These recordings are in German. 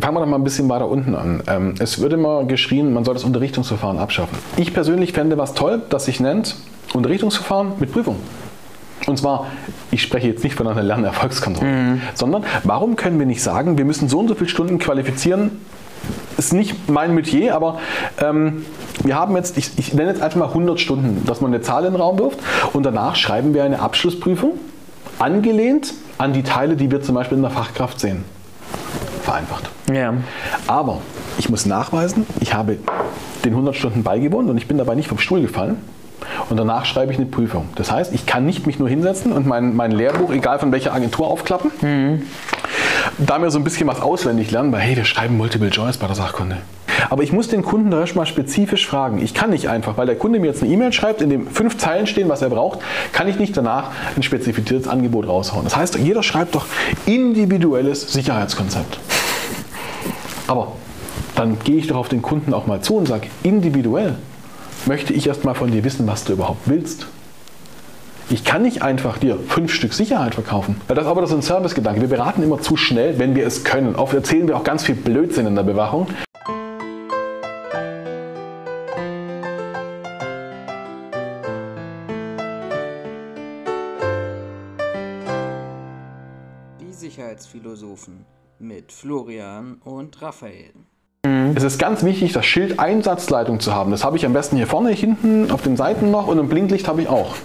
Fangen wir doch mal ein bisschen weiter unten an. Ähm, es wird immer geschrien, man soll das Unterrichtungsverfahren abschaffen. Ich persönlich fände was toll, das sich nennt Unterrichtungsverfahren mit Prüfung. Und zwar, ich spreche jetzt nicht von einer Lernerfolgskontrolle, mhm. sondern warum können wir nicht sagen, wir müssen so und so viele Stunden qualifizieren? Ist nicht mein Metier, aber ähm, wir haben jetzt, ich, ich nenne jetzt einfach mal 100 Stunden, dass man eine Zahl in den Raum wirft und danach schreiben wir eine Abschlussprüfung, angelehnt an die Teile, die wir zum Beispiel in der Fachkraft sehen. Vereinfacht. Ja. Aber ich muss nachweisen, ich habe den 100 Stunden beigewohnt und ich bin dabei nicht vom Stuhl gefallen. Und danach schreibe ich eine Prüfung. Das heißt, ich kann nicht mich nur hinsetzen und mein, mein Lehrbuch, egal von welcher Agentur, aufklappen. Mhm. Da mir so ein bisschen was auswendig lernen, weil hey, wir schreiben Multiple Choice bei der Sachkunde. Aber ich muss den Kunden da erstmal spezifisch fragen. Ich kann nicht einfach, weil der Kunde mir jetzt eine E-Mail schreibt, in dem fünf Zeilen stehen, was er braucht, kann ich nicht danach ein spezifiziertes Angebot raushauen. Das heißt, jeder schreibt doch individuelles Sicherheitskonzept. Aber dann gehe ich doch auf den Kunden auch mal zu und sage, individuell möchte ich erst mal von dir wissen, was du überhaupt willst. Ich kann nicht einfach dir fünf Stück Sicherheit verkaufen. Das ist aber so ein Servicegedanke. Wir beraten immer zu schnell, wenn wir es können. Oft erzählen wir auch ganz viel Blödsinn in der Bewachung. Die Sicherheitsphilosophen mit Florian und Raphael. Es ist ganz wichtig, das Schild Einsatzleitung zu haben. Das habe ich am besten hier vorne, hinten, auf den Seiten noch und ein Blinklicht habe ich auch.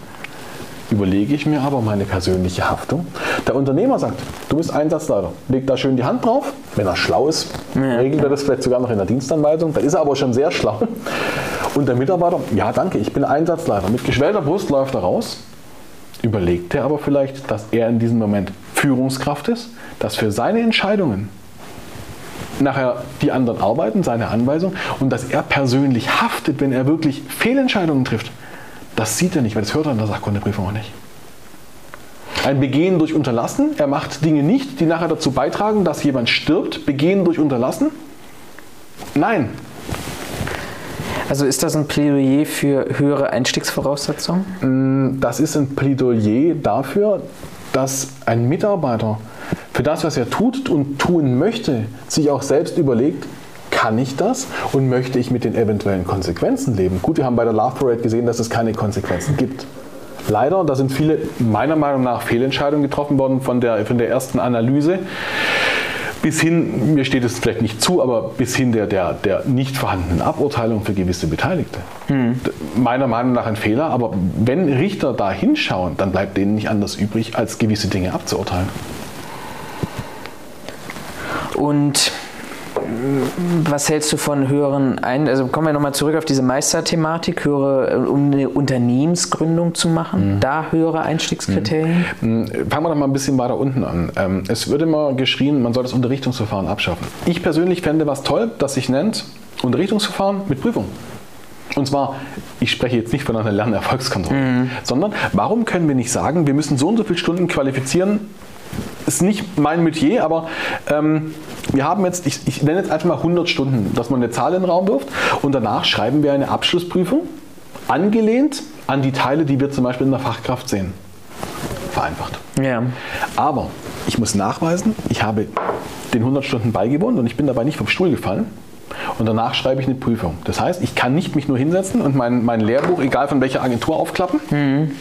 Überlege ich mir aber meine persönliche Haftung. Der Unternehmer sagt, du bist Einsatzleiter. Legt da schön die Hand drauf. Wenn er schlau ist, regelt er das vielleicht sogar noch in der Dienstanweisung. Da ist er aber schon sehr schlau. Und der Mitarbeiter, ja danke, ich bin Einsatzleiter. Mit geschwellter Brust läuft er raus. Überlegt er aber vielleicht, dass er in diesem Moment Führungskraft ist, dass für seine Entscheidungen nachher die anderen arbeiten, seine Anweisung und dass er persönlich haftet, wenn er wirklich Fehlentscheidungen trifft. Das sieht er nicht, weil das hört er in der Sachkundeprüfung auch nicht. Ein Begehen durch Unterlassen, er macht Dinge nicht, die nachher dazu beitragen, dass jemand stirbt. Begehen durch Unterlassen? Nein. Also ist das ein Plädoyer für höhere Einstiegsvoraussetzungen? Mm, das ist ein Plädoyer dafür, dass ein Mitarbeiter für das, was er tut und tun möchte, sich auch selbst überlegt, kann ich das und möchte ich mit den eventuellen Konsequenzen leben? Gut, wir haben bei der Love Parade gesehen, dass es keine Konsequenzen gibt. Leider, da sind viele meiner Meinung nach Fehlentscheidungen getroffen worden von der, von der ersten Analyse. Bis hin, mir steht es vielleicht nicht zu, aber bis hin der, der, der nicht vorhandenen Aburteilung für gewisse Beteiligte. Hm. Meiner Meinung nach ein Fehler, aber wenn Richter da hinschauen, dann bleibt denen nicht anders übrig, als gewisse Dinge abzuurteilen. Und was hältst du von höheren ein also kommen wir nochmal zurück auf diese Meisterthematik, höhere, um eine Unternehmensgründung zu machen, mhm. da höhere Einstiegskriterien? Mhm. Fangen wir doch mal ein bisschen weiter unten an. Ähm, es wird immer geschrien, man soll das Unterrichtungsverfahren abschaffen. Ich persönlich fände was toll, das sich nennt Unterrichtungsverfahren mit Prüfung. Und zwar, ich spreche jetzt nicht von einer Lernerfolgskontrolle, mhm. sondern warum können wir nicht sagen, wir müssen so und so viele Stunden qualifizieren, ist nicht mein Metier, aber ähm, wir haben jetzt, ich, ich, nenne jetzt einfach mal 100 Stunden, dass man eine Zahl in den Raum wirft und danach schreiben wir eine Abschlussprüfung, angelehnt an die Teile, die wir zum Beispiel in der Fachkraft sehen. Vereinfacht. Ja. Aber ich muss nachweisen, ich habe den 100 Stunden beigewohnt und ich bin dabei nicht vom Stuhl gefallen. Und danach schreibe ich eine Prüfung. Das heißt, ich kann nicht mich nur hinsetzen und mein, mein Lehrbuch, egal von welcher Agentur, aufklappen. Mhm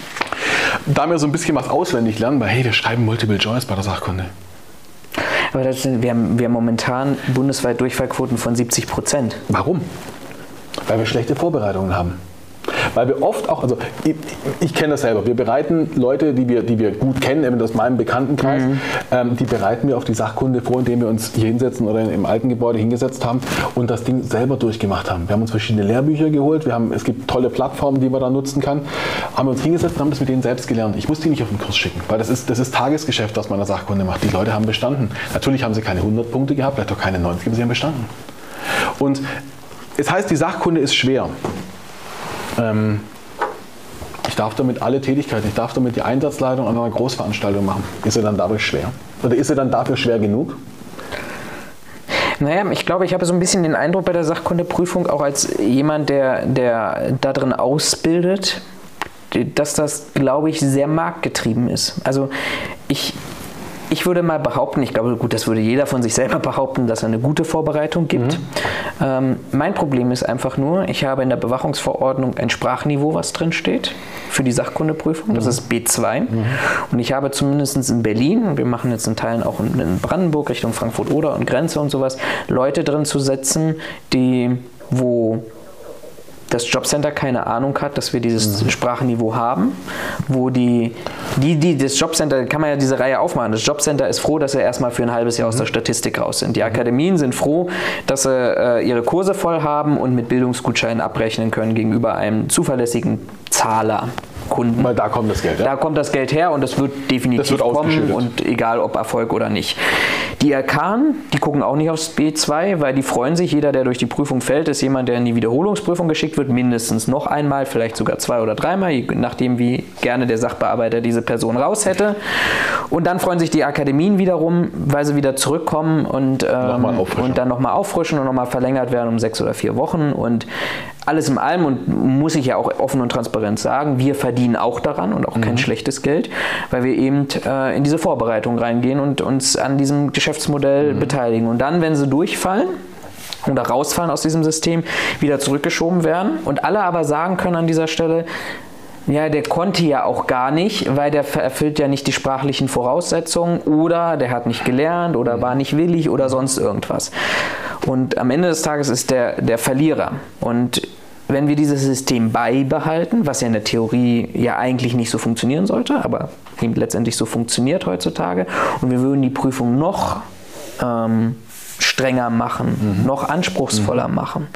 da mir so ein bisschen was auswendig lernen, weil hey, wir schreiben Multiple Choice bei der Sachkunde. Aber das sind, wir, haben, wir haben momentan bundesweit Durchfallquoten von 70 Prozent. Warum? Weil wir schlechte Vorbereitungen haben. Weil wir oft auch, also ich, ich kenne das selber, wir bereiten Leute, die wir, die wir gut kennen, eben aus meinem Bekanntenkreis, mhm. ähm, die bereiten wir auf die Sachkunde vor, indem wir uns hier hinsetzen oder im alten Gebäude hingesetzt haben und das Ding selber durchgemacht haben. Wir haben uns verschiedene Lehrbücher geholt, wir haben, es gibt tolle Plattformen, die man da nutzen kann, haben wir uns hingesetzt und haben das mit denen selbst gelernt. Ich muss die nicht auf den Kurs schicken, weil das ist, das ist Tagesgeschäft, was man in der Sachkunde macht. Die Leute haben bestanden. Natürlich haben sie keine 100 Punkte gehabt, vielleicht auch keine 90, aber sie haben bestanden. Und es heißt, die Sachkunde ist schwer. Ähm, ich darf damit alle Tätigkeiten, ich darf damit die Einsatzleitung an einer Großveranstaltung machen. Ist er dann dadurch schwer? Oder ist er dann dafür schwer genug? Naja, ich glaube, ich habe so ein bisschen den Eindruck bei der Sachkundeprüfung, auch als jemand, der, der da drin ausbildet, dass das, glaube ich, sehr marktgetrieben ist. Also ich ich würde mal behaupten, ich glaube, gut, das würde jeder von sich selber behaupten, dass er eine gute Vorbereitung gibt. Mhm. Ähm, mein Problem ist einfach nur, ich habe in der Bewachungsverordnung ein Sprachniveau, was drin steht für die Sachkundeprüfung. Das mhm. ist B2. Mhm. Und ich habe zumindest in Berlin, wir machen jetzt in Teilen auch in Brandenburg Richtung Frankfurt-Oder und Grenze und sowas, Leute drin zu setzen, die wo das Jobcenter keine Ahnung hat, dass wir dieses mhm. Sprachniveau haben, wo die, die, die, das Jobcenter, kann man ja diese Reihe aufmachen. Das Jobcenter ist froh, dass sie erstmal für ein halbes Jahr aus der mhm. Statistik raus sind. Die mhm. Akademien sind froh, dass sie äh, ihre Kurse voll haben und mit Bildungsgutscheinen abrechnen können gegenüber einem zuverlässigen Zahler. Kunden. Weil da kommt das Geld. Ja? Da kommt das Geld her und es wird definitiv das wird kommen und egal ob Erfolg oder nicht. Die Erkan, die gucken auch nicht aufs B2, weil die freuen sich, jeder, der durch die Prüfung fällt, ist jemand, der in die Wiederholungsprüfung geschickt wird, mindestens noch einmal, vielleicht sogar zwei oder dreimal, je nachdem, wie gerne der Sachbearbeiter diese Person raus hätte. Und dann freuen sich die Akademien wiederum, weil sie wieder zurückkommen und, ähm, und dann nochmal auffrischen und nochmal verlängert werden um sechs oder vier Wochen. Und alles in allem und muss ich ja auch offen und transparent sagen, wir verdienen auch daran und auch mhm. kein schlechtes Geld, weil wir eben äh, in diese Vorbereitung reingehen und uns an diesem Geschäftsmodell mhm. beteiligen. Und dann, wenn sie durchfallen, oder rausfallen aus diesem System, wieder zurückgeschoben werden und alle aber sagen können an dieser Stelle, ja, der konnte ja auch gar nicht, weil der erfüllt ja nicht die sprachlichen Voraussetzungen oder der hat nicht gelernt oder war nicht willig oder sonst irgendwas. Und am Ende des Tages ist der der Verlierer. Und wenn wir dieses System beibehalten, was ja in der Theorie ja eigentlich nicht so funktionieren sollte, aber eben letztendlich so funktioniert heutzutage, und wir würden die Prüfung noch ähm, strenger machen, mhm. noch anspruchsvoller mhm. machen,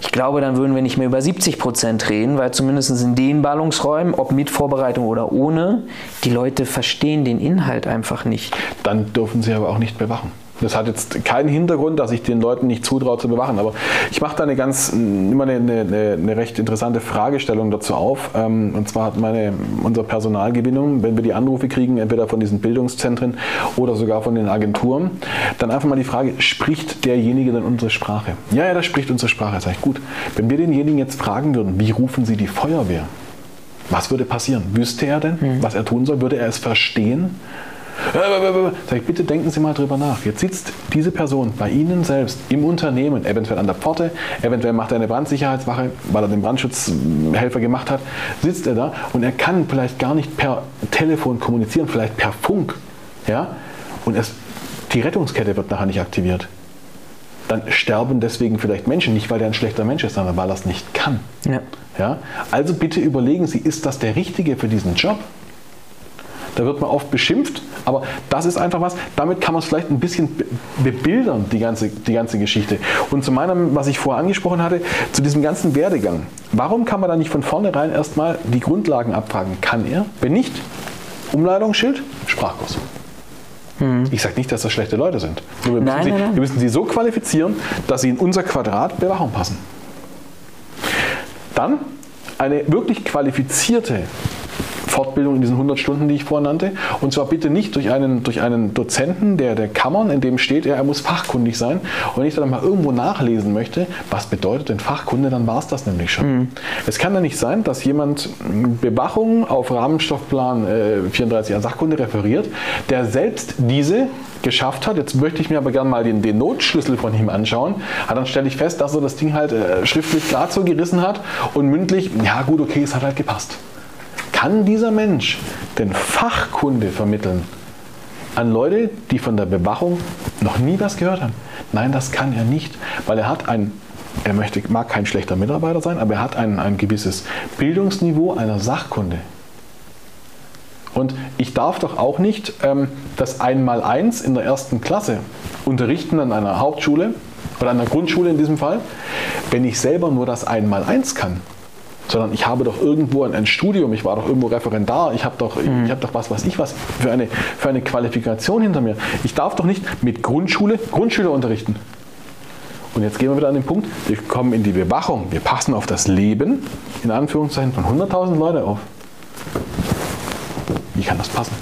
ich glaube, dann würden wir nicht mehr über 70 Prozent reden, weil zumindest in den Ballungsräumen, ob mit Vorbereitung oder ohne, die Leute verstehen den Inhalt einfach nicht. Dann dürfen sie aber auch nicht bewachen. Das hat jetzt keinen Hintergrund, dass ich den Leuten nicht zutraue zu bewachen. Aber ich mache da eine ganz, immer eine, eine, eine recht interessante Fragestellung dazu auf. Ähm, und zwar hat meine, unsere Personalgewinnung, wenn wir die Anrufe kriegen, entweder von diesen Bildungszentren oder sogar von den Agenturen, dann einfach mal die Frage, spricht derjenige denn unsere Sprache? Ja, ja, das spricht unsere Sprache. Sag ich, gut. Wenn wir denjenigen jetzt fragen würden, wie rufen Sie die Feuerwehr? Was würde passieren? Wüsste er denn, hm. was er tun soll? Würde er es verstehen? Sag ich, bitte denken Sie mal drüber nach. Jetzt sitzt diese Person bei Ihnen selbst im Unternehmen, eventuell an der Pforte, eventuell macht er eine Brandsicherheitswache, weil er den Brandschutzhelfer gemacht hat, sitzt er da und er kann vielleicht gar nicht per Telefon kommunizieren, vielleicht per Funk. Ja? Und es, die Rettungskette wird nachher nicht aktiviert. Dann sterben deswegen vielleicht Menschen, nicht weil er ein schlechter Mensch ist, sondern weil er es nicht kann. Ja. Ja? Also bitte überlegen Sie, ist das der Richtige für diesen Job? Da wird man oft beschimpft, aber das ist einfach was, damit kann man es vielleicht ein bisschen bebildern, die ganze, die ganze Geschichte. Und zu meinem, was ich vorher angesprochen hatte, zu diesem ganzen Werdegang. Warum kann man da nicht von vornherein erstmal die Grundlagen abfragen? Kann er? Wenn nicht, Umleitungsschild, Sprachkurs. Hm. Ich sage nicht, dass das schlechte Leute sind. Nur wir, müssen nein, sie, nein, nein. wir müssen sie so qualifizieren, dass sie in unser Quadrat Bewachung passen. Dann eine wirklich qualifizierte Fortbildung in diesen 100 Stunden, die ich vorhin nannte. Und zwar bitte nicht durch einen, durch einen Dozenten der, der Kammern, in dem steht, er, er muss fachkundig sein. Und wenn ich dann mal irgendwo nachlesen möchte, was bedeutet denn Fachkunde, dann war es das nämlich schon. Mhm. Es kann ja nicht sein, dass jemand Bewachung auf Rahmenstoffplan äh, 34a Sachkunde referiert, der selbst diese geschafft hat. Jetzt möchte ich mir aber gerne mal den, den Notschlüssel von ihm anschauen. Aber dann stelle ich fest, dass er das Ding halt äh, schriftlich gerade so gerissen hat und mündlich, ja gut, okay, es hat halt gepasst. Kann dieser Mensch denn Fachkunde vermitteln an Leute, die von der Bewachung noch nie was gehört haben? Nein, das kann er nicht, weil er hat ein er möchte, mag kein schlechter Mitarbeiter sein, aber er hat ein, ein gewisses Bildungsniveau einer Sachkunde. Und ich darf doch auch nicht ähm, das Einmaleins in der ersten Klasse unterrichten an einer Hauptschule oder an einer Grundschule in diesem Fall, wenn ich selber nur das Einmaleins kann sondern ich habe doch irgendwo ein, ein Studium, ich war doch irgendwo Referendar, ich habe doch, mhm. ich doch was, was ich was für eine, für eine Qualifikation hinter mir. Ich darf doch nicht mit Grundschule Grundschüler unterrichten. Und jetzt gehen wir wieder an den Punkt, wir kommen in die Bewachung, wir passen auf das Leben, in Anführungszeichen, von 100.000 Leuten auf. Wie kann das passen?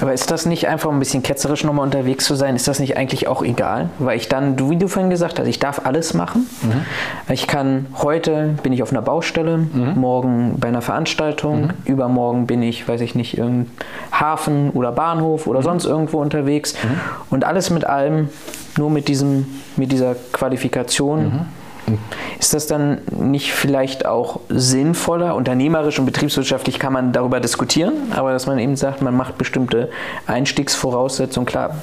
Aber ist das nicht einfach ein bisschen ketzerisch nochmal unterwegs zu sein? Ist das nicht eigentlich auch egal? Weil ich dann, wie du vorhin gesagt hast, ich darf alles machen. Mhm. Ich kann heute bin ich auf einer Baustelle, mhm. morgen bei einer Veranstaltung, mhm. übermorgen bin ich, weiß ich nicht, im Hafen oder Bahnhof oder mhm. sonst irgendwo unterwegs. Mhm. Und alles mit allem, nur mit diesem, mit dieser Qualifikation mhm. Ist das dann nicht vielleicht auch sinnvoller? Unternehmerisch und betriebswirtschaftlich kann man darüber diskutieren, aber dass man eben sagt, man macht bestimmte Einstiegsvoraussetzungen, klar,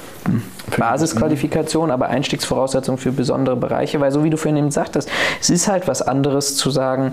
Basisqualifikation, aber Einstiegsvoraussetzungen für besondere Bereiche, weil so wie du vorhin eben sagtest, es ist halt was anderes zu sagen,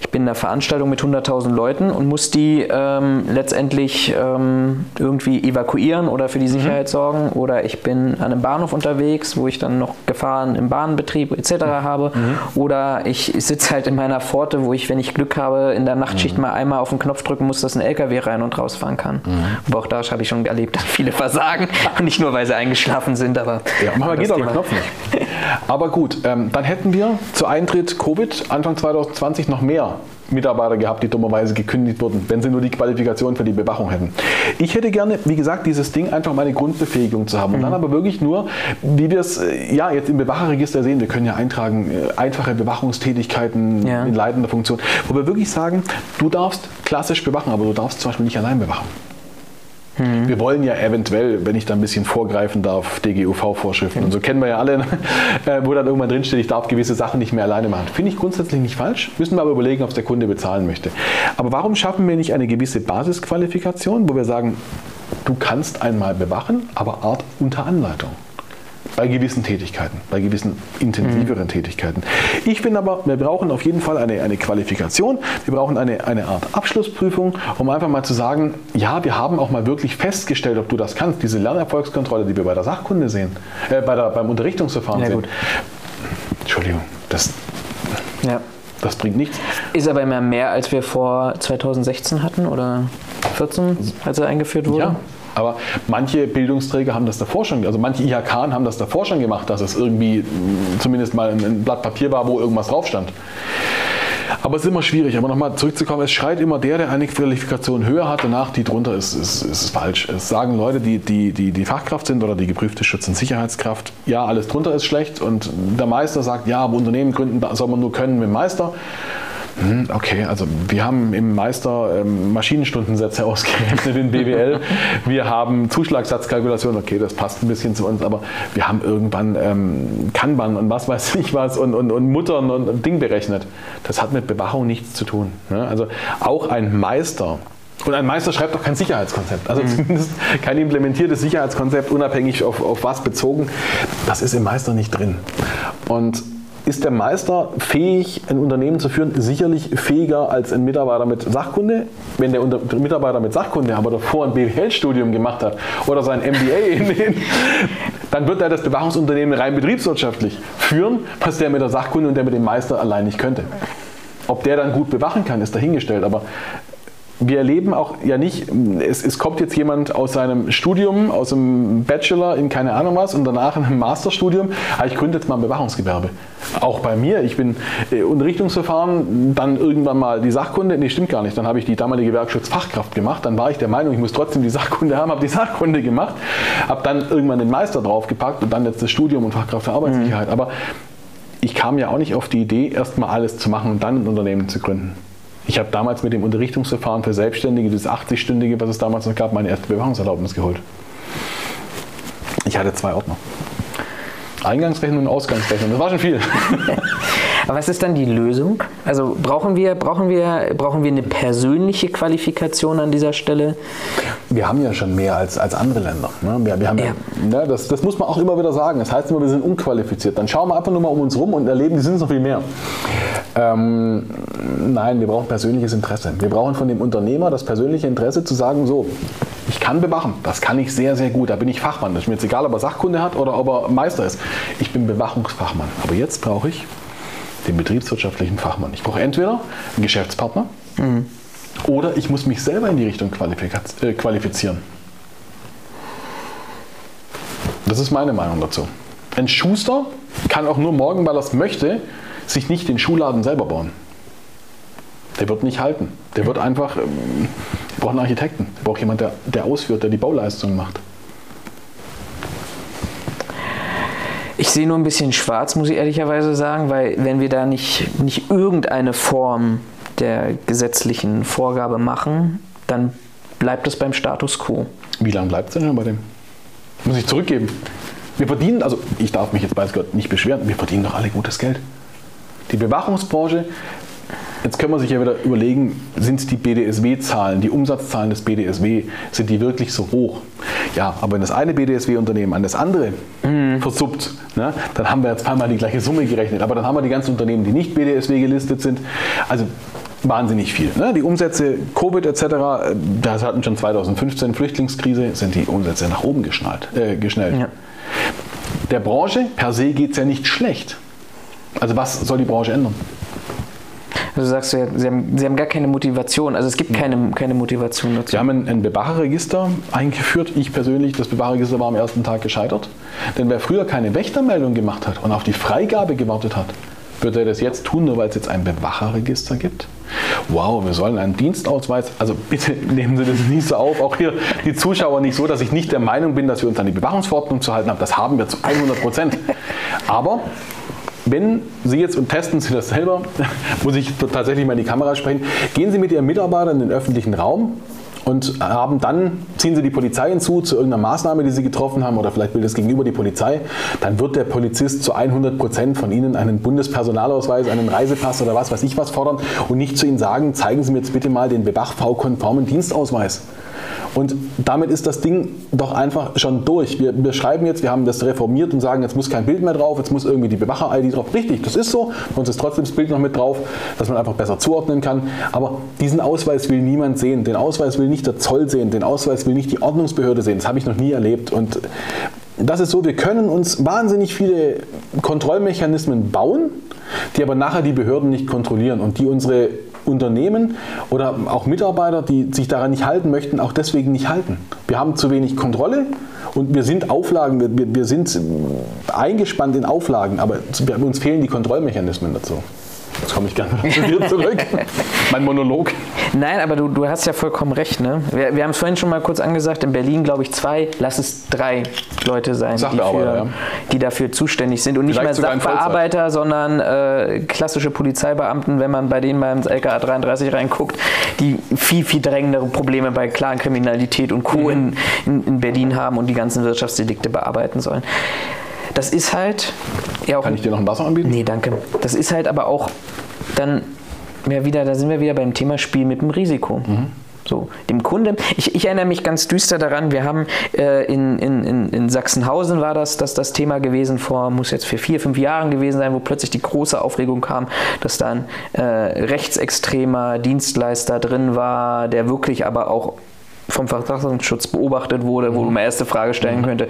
ich bin in einer Veranstaltung mit 100.000 Leuten und muss die ähm, letztendlich ähm, irgendwie evakuieren oder für die mhm. Sicherheit mhm. sorgen oder ich bin an einem Bahnhof unterwegs, wo ich dann noch Gefahren im Bahnbetrieb etc. Mhm. habe mhm. oder ich sitze halt in meiner Pforte, wo ich, wenn ich Glück habe, in der Nachtschicht mhm. mal einmal auf den Knopf drücken muss, dass ein LKW rein und rausfahren kann. Mhm. Aber auch da habe ich schon erlebt, dass viele versagen, nicht nur, weil sie eingeschlafen sind, aber... Ja, manchmal geht auch der Knopf nicht. Aber gut, ähm, dann hätten wir zu Eintritt Covid Anfang 2020 noch mehr Mitarbeiter gehabt, die dummerweise gekündigt wurden, wenn sie nur die Qualifikation für die Bewachung hätten. Ich hätte gerne, wie gesagt, dieses Ding einfach mal eine Grundbefähigung zu haben und mhm. dann aber wirklich nur, wie wir es äh, ja jetzt im Bewacherregister sehen, wir können ja eintragen, äh, einfache Bewachungstätigkeiten ja. in leitender Funktion, wo wir wirklich sagen, du darfst klassisch bewachen, aber du darfst zum Beispiel nicht allein bewachen. Mhm. Wir wollen ja eventuell, wenn ich da ein bisschen vorgreifen darf, DGUV-Vorschriften. Mhm. Und so kennen wir ja alle, äh, wo dann irgendwann drinsteht, ich darf gewisse Sachen nicht mehr alleine machen. Finde ich grundsätzlich nicht falsch, müssen wir aber überlegen, ob es der Kunde bezahlen möchte. Aber warum schaffen wir nicht eine gewisse Basisqualifikation, wo wir sagen, du kannst einmal bewachen, aber Art unter Anleitung? Bei gewissen Tätigkeiten, bei gewissen intensiveren mhm. Tätigkeiten. Ich finde aber, wir brauchen auf jeden Fall eine, eine Qualifikation, wir brauchen eine, eine Art Abschlussprüfung, um einfach mal zu sagen, ja, wir haben auch mal wirklich festgestellt, ob du das kannst. Diese Lernerfolgskontrolle, die wir bei der Sachkunde sehen, äh, bei der, beim Unterrichtungsverfahren ja, sehen. Gut. Entschuldigung, das, ja. das bringt nichts. Ist aber immer mehr, als wir vor 2016 hatten oder 14, als er eingeführt wurde? Ja. Aber manche Bildungsträger haben das davor schon, also manche IHK haben das davor schon gemacht, dass es irgendwie mm, zumindest mal ein Blatt Papier war, wo irgendwas drauf stand. Aber es ist immer schwierig. Aber nochmal zurückzukommen, es schreit immer der, der eine Qualifikation höher hat, danach die drunter ist, ist, ist falsch. Es sagen Leute, die, die, die, die Fachkraft sind oder die geprüfte Schutz- und Sicherheitskraft, ja, alles drunter ist schlecht. Und der Meister sagt, ja, aber Unternehmen gründen soll man nur können mit dem Meister. Hm, okay, also wir haben im Meister ähm, Maschinenstundensätze ausgerechnet in BWL. wir haben Zuschlagsatzkalkulation, okay, das passt ein bisschen zu uns, aber wir haben irgendwann ähm, Kanban und was weiß ich was und, und, und Muttern und, und Ding berechnet. Das hat mit Bewachung nichts zu tun. Ne? Also auch ein Meister und ein Meister schreibt doch kein Sicherheitskonzept. Also mhm. zumindest kein implementiertes Sicherheitskonzept, unabhängig auf, auf was bezogen. Das ist im Meister nicht drin. Und ist der Meister fähig, ein Unternehmen zu führen? Sicherlich fähiger als ein Mitarbeiter mit Sachkunde. Wenn der Mitarbeiter mit Sachkunde aber davor ein BWL-Studium gemacht hat oder sein MBA, den, dann wird er das Bewachungsunternehmen rein betriebswirtschaftlich führen, was der mit der Sachkunde und der mit dem Meister allein nicht könnte. Ob der dann gut bewachen kann, ist dahingestellt. Aber wir erleben auch ja nicht, es, es, kommt jetzt jemand aus seinem Studium, aus einem Bachelor in keine Ahnung was und danach in einem Masterstudium, ah, ich gründe jetzt mal ein Bewachungsgewerbe. Auch bei mir, ich bin äh, Unterrichtungsverfahren, dann irgendwann mal die Sachkunde, nee, stimmt gar nicht, dann habe ich die damalige Werkschutzfachkraft gemacht, dann war ich der Meinung, ich muss trotzdem die Sachkunde haben, habe die Sachkunde gemacht, habe dann irgendwann den Meister draufgepackt und dann jetzt das Studium und Fachkraft für Arbeitssicherheit. Mhm. Aber ich kam ja auch nicht auf die Idee, erstmal alles zu machen und dann ein Unternehmen zu gründen. Ich habe damals mit dem Unterrichtungsverfahren für Selbstständige, das 80-stündige, was es damals noch gab, meine erste Bewährungserlaubnis geholt. Ich hatte zwei Ordner. Eingangsrechnung und Ausgangsrechnung, das war schon viel. Aber was ist dann die Lösung? Also brauchen wir, brauchen wir, brauchen wir eine persönliche Qualifikation an dieser Stelle? Wir haben ja schon mehr als, als andere Länder. Ne? Wir, wir haben ja. Ja, ne, das, das muss man auch immer wieder sagen. Das heißt immer, wir sind unqualifiziert. Dann schauen wir einfach nur mal um uns rum und erleben, die sind noch viel mehr. Ähm, nein, wir brauchen persönliches Interesse. Wir brauchen von dem Unternehmer das persönliche Interesse zu sagen, so, ich kann bewachen, das kann ich sehr, sehr gut. Da bin ich Fachmann. Das ist mir jetzt egal, ob er Sachkunde hat oder ob er Meister ist. Ich bin Bewachungsfachmann. Aber jetzt brauche ich den betriebswirtschaftlichen Fachmann. Ich brauche entweder einen Geschäftspartner mhm. oder ich muss mich selber in die Richtung äh, qualifizieren. Das ist meine Meinung dazu. Ein Schuster kann auch nur morgen, weil er es möchte, sich nicht den Schuhladen selber bauen. Der wird nicht halten. Der wird einfach ähm, Wir brauchen einen Architekten. Wir brauchen jemanden, der, der ausführt, der die Bauleistung macht. Ich sehe nur ein bisschen schwarz, muss ich ehrlicherweise sagen, weil wenn wir da nicht, nicht irgendeine Form der gesetzlichen Vorgabe machen, dann bleibt es beim Status quo. Wie lange bleibt es denn bei dem? Muss ich zurückgeben. Wir verdienen, also ich darf mich jetzt bei Gott nicht beschweren, wir verdienen doch alle gutes Geld. Die Bewachungsbranche, jetzt können wir sich ja wieder überlegen, sind die BDSW-Zahlen, die Umsatzzahlen des BDSW, sind die wirklich so hoch? Ja, aber wenn das eine BDSW-Unternehmen an das andere mhm. versuppt, ne, dann haben wir jetzt zweimal die gleiche Summe gerechnet. Aber dann haben wir die ganzen Unternehmen, die nicht BDSW gelistet sind. Also wahnsinnig viel. Ne? Die Umsätze, Covid etc., das hatten schon 2015 Flüchtlingskrise, sind die Umsätze nach oben geschnallt, äh, geschnellt. Ja. Der Branche per se geht es ja nicht schlecht. Also was soll die Branche ändern? Also sagst du, Sie haben, Sie haben gar keine Motivation, also es gibt keine, keine Motivation dazu. Wir haben ein, ein Bewacherregister eingeführt. Ich persönlich, das Bewacherregister war am ersten Tag gescheitert. Denn wer früher keine Wächtermeldung gemacht hat und auf die Freigabe gewartet hat, wird er das jetzt tun, nur weil es jetzt ein Bewacherregister gibt? Wow, wir sollen einen Dienstausweis, also bitte nehmen Sie das nicht so auf, auch hier die Zuschauer nicht so, dass ich nicht der Meinung bin, dass wir uns an die Bewachungsverordnung zu halten haben. Das haben wir zu 100 Prozent. Aber wenn Sie jetzt, und testen Sie das selber, muss ich tatsächlich mal in die Kamera sprechen, gehen Sie mit Ihrem Mitarbeiter in den öffentlichen Raum und haben dann, ziehen Sie die Polizei hinzu zu irgendeiner Maßnahme, die Sie getroffen haben, oder vielleicht will das gegenüber die Polizei, dann wird der Polizist zu 100 Prozent von Ihnen einen Bundespersonalausweis, einen Reisepass oder was weiß ich was fordern und nicht zu Ihnen sagen, zeigen Sie mir jetzt bitte mal den BWachV-konformen Dienstausweis. Und damit ist das Ding doch einfach schon durch. Wir, wir, schreiben jetzt, wir haben das reformiert und sagen, jetzt muss kein Bild mehr drauf, jetzt muss irgendwie die Bewacher-ID drauf. Richtig, das ist so. Bei uns ist trotzdem das Bild noch mit drauf, dass man einfach besser zuordnen kann. Aber diesen Ausweis will niemand sehen. Den Ausweis will nicht der Zoll sehen. Den Ausweis will nicht die Ordnungsbehörde sehen. Das habe ich noch nie erlebt. Und das ist so, wir können uns wahnsinnig viele Kontrollmechanismen bauen, die aber nachher die Behörden nicht kontrollieren und die unsere Unternehmen oder auch Mitarbeiter, die sich daran nicht halten möchten, auch deswegen nicht halten. Wir haben zu wenig Kontrolle und wir sind Auflagen, wir, wir sind eingespannt in Auflagen, aber uns fehlen die Kontrollmechanismen dazu. Jetzt komme ich gerne zu dir zurück. mein Monolog. Nein, aber du, du hast ja vollkommen recht. Ne? Wir, wir haben es vorhin schon mal kurz angesagt, in Berlin glaube ich zwei, lass es drei Leute sein, die, für, ja. die, dafür zuständig sind. Und nicht Vielleicht mehr Sachbearbeiter, sondern äh, klassische Polizeibeamten, wenn man bei denen beim LKA 33 reinguckt, die viel, viel drängendere Probleme bei klaren Kriminalität und Co. Mhm. In, in, in Berlin haben und die ganzen Wirtschaftsdelikte bearbeiten sollen. Das ist halt. Ja auch, Kann ich dir noch ein Wasser anbieten? Nee, danke. Das ist halt aber auch dann ja wieder, da sind wir wieder beim Thema Spiel mit dem Risiko. Mhm. So, dem Kunde. Ich, ich, erinnere mich ganz düster daran, wir haben äh, in, in, in, Sachsenhausen war das, das das Thema gewesen, vor, muss jetzt für vier, fünf Jahren gewesen sein, wo plötzlich die große Aufregung kam, dass da ein äh, rechtsextremer Dienstleister drin war, der wirklich aber auch vom Verfassungsschutz beobachtet wurde, wo mhm. man erste Frage stellen mhm. könnte,